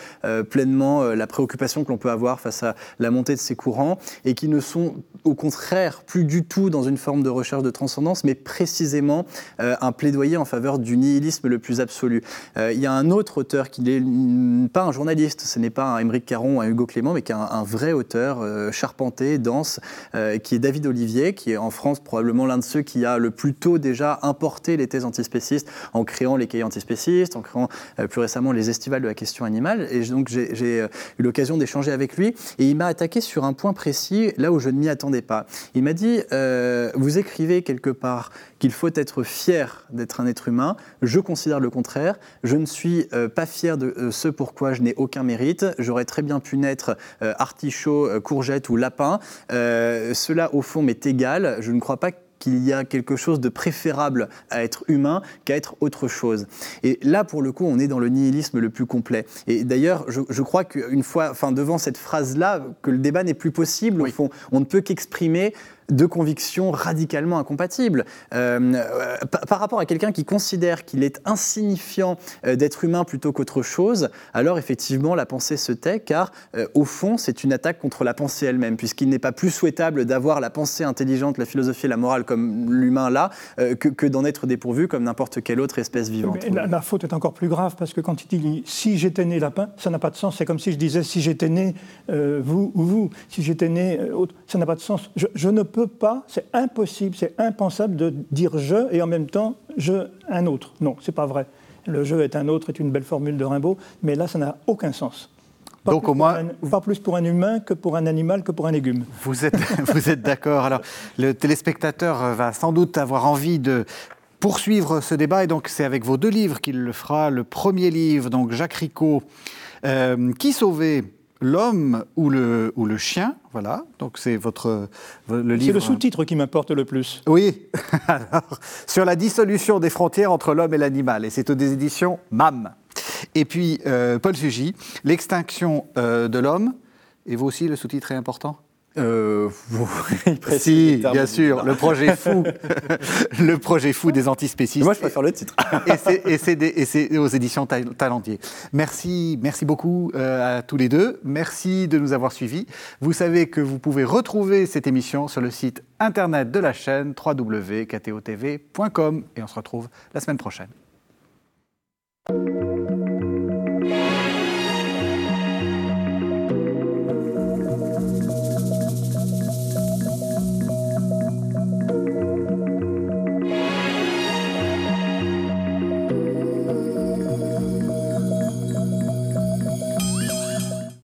pleinement la préoccupation que l'on peut avoir face à la montée de ces courants et qui ne sont au contraire plus du tout dans une forme de recherche de transcendance, mais précisément un plaidoyer en faveur du nihilisme le plus absolu. il y a un autre auteur qui n'est pas un journaliste, ce n'est pas un Émeric Caron un Hugo Clément, mais qui est un, vrai auteur charpenté, dense, qui est David Olivier, qui est en France probablement l'un de ceux qui a le plus déjà importé les thèses antispécistes en créant les cahiers antispécistes, en créant euh, plus récemment les estivales de la question animale. Et donc j'ai euh, eu l'occasion d'échanger avec lui et il m'a attaqué sur un point précis, là où je ne m'y attendais pas. Il m'a dit, euh, vous écrivez quelque part qu'il faut être fier d'être un être humain. Je considère le contraire. Je ne suis pas fier de ce pourquoi je n'ai aucun mérite. J'aurais très bien pu naître artichaut, courgette ou lapin. cela, au fond, m'est égal. Je ne crois pas qu'il y a quelque chose de préférable à être humain qu'à être autre chose. Et là, pour le coup, on est dans le nihilisme le plus complet. Et d'ailleurs, je, crois qu'une fois, enfin, devant cette phrase-là, que le débat n'est plus possible, au fond, on ne peut qu'exprimer de convictions radicalement incompatibles. Euh, par, rapport à quelqu'un qui considère qu'il est insignifiant euh, d'être humain plutôt qu'autre chose, alors effectivement la pensée se tait, car euh, au fond c'est une attaque contre la pensée elle-même, puisqu'il n'est pas plus souhaitable d'avoir la pensée intelligente, la philosophie et la morale comme l'humain là, que, d'en être dépourvu comme n'importe quelle autre espèce vivante. la, faute est encore plus grave, parce que quand il dit si j'étais né lapin, ça n'a pas de sens. C'est comme si je disais si j'étais né vous ou vous, si j'étais né ça n'a pas de sens. Je, ne pas, c'est impossible, c'est impensable de dire je et en même temps je un autre. Non, c'est pas vrai. Le je est un autre est une belle formule de Rimbaud, mais là, ça n'a aucun sens. Pas Donc au moins, pas plus pour un humain que pour un animal que pour un légume. Vous êtes, *laughs* vous êtes d'accord. Alors, le téléspectateur va sans doute avoir envie de poursuivre ce débat, et donc c'est avec vos deux livres qu'il le fera. Le premier livre, donc Jacques Ricot, euh, Qui sauver L'homme ou le, ou le chien, voilà. Donc c'est votre le livre. C'est le sous-titre qui m'importe le plus. Oui. *laughs* Alors, sur la dissolution des frontières entre l'homme et l'animal, et c'est aux éditions MAM. Et puis euh, Paul Sugy, l'extinction euh, de l'homme. Et vous aussi, le sous-titre est important? Euh, *laughs* si, bien sûr, le projet fou, *laughs* le projet fou des antispécistes. Moi, je préfère le titre. et c'est aux éditions Talendier. Merci, merci beaucoup euh, à tous les deux. Merci de nous avoir suivis. Vous savez que vous pouvez retrouver cette émission sur le site internet de la chaîne www.ktotv.com et on se retrouve la semaine prochaine.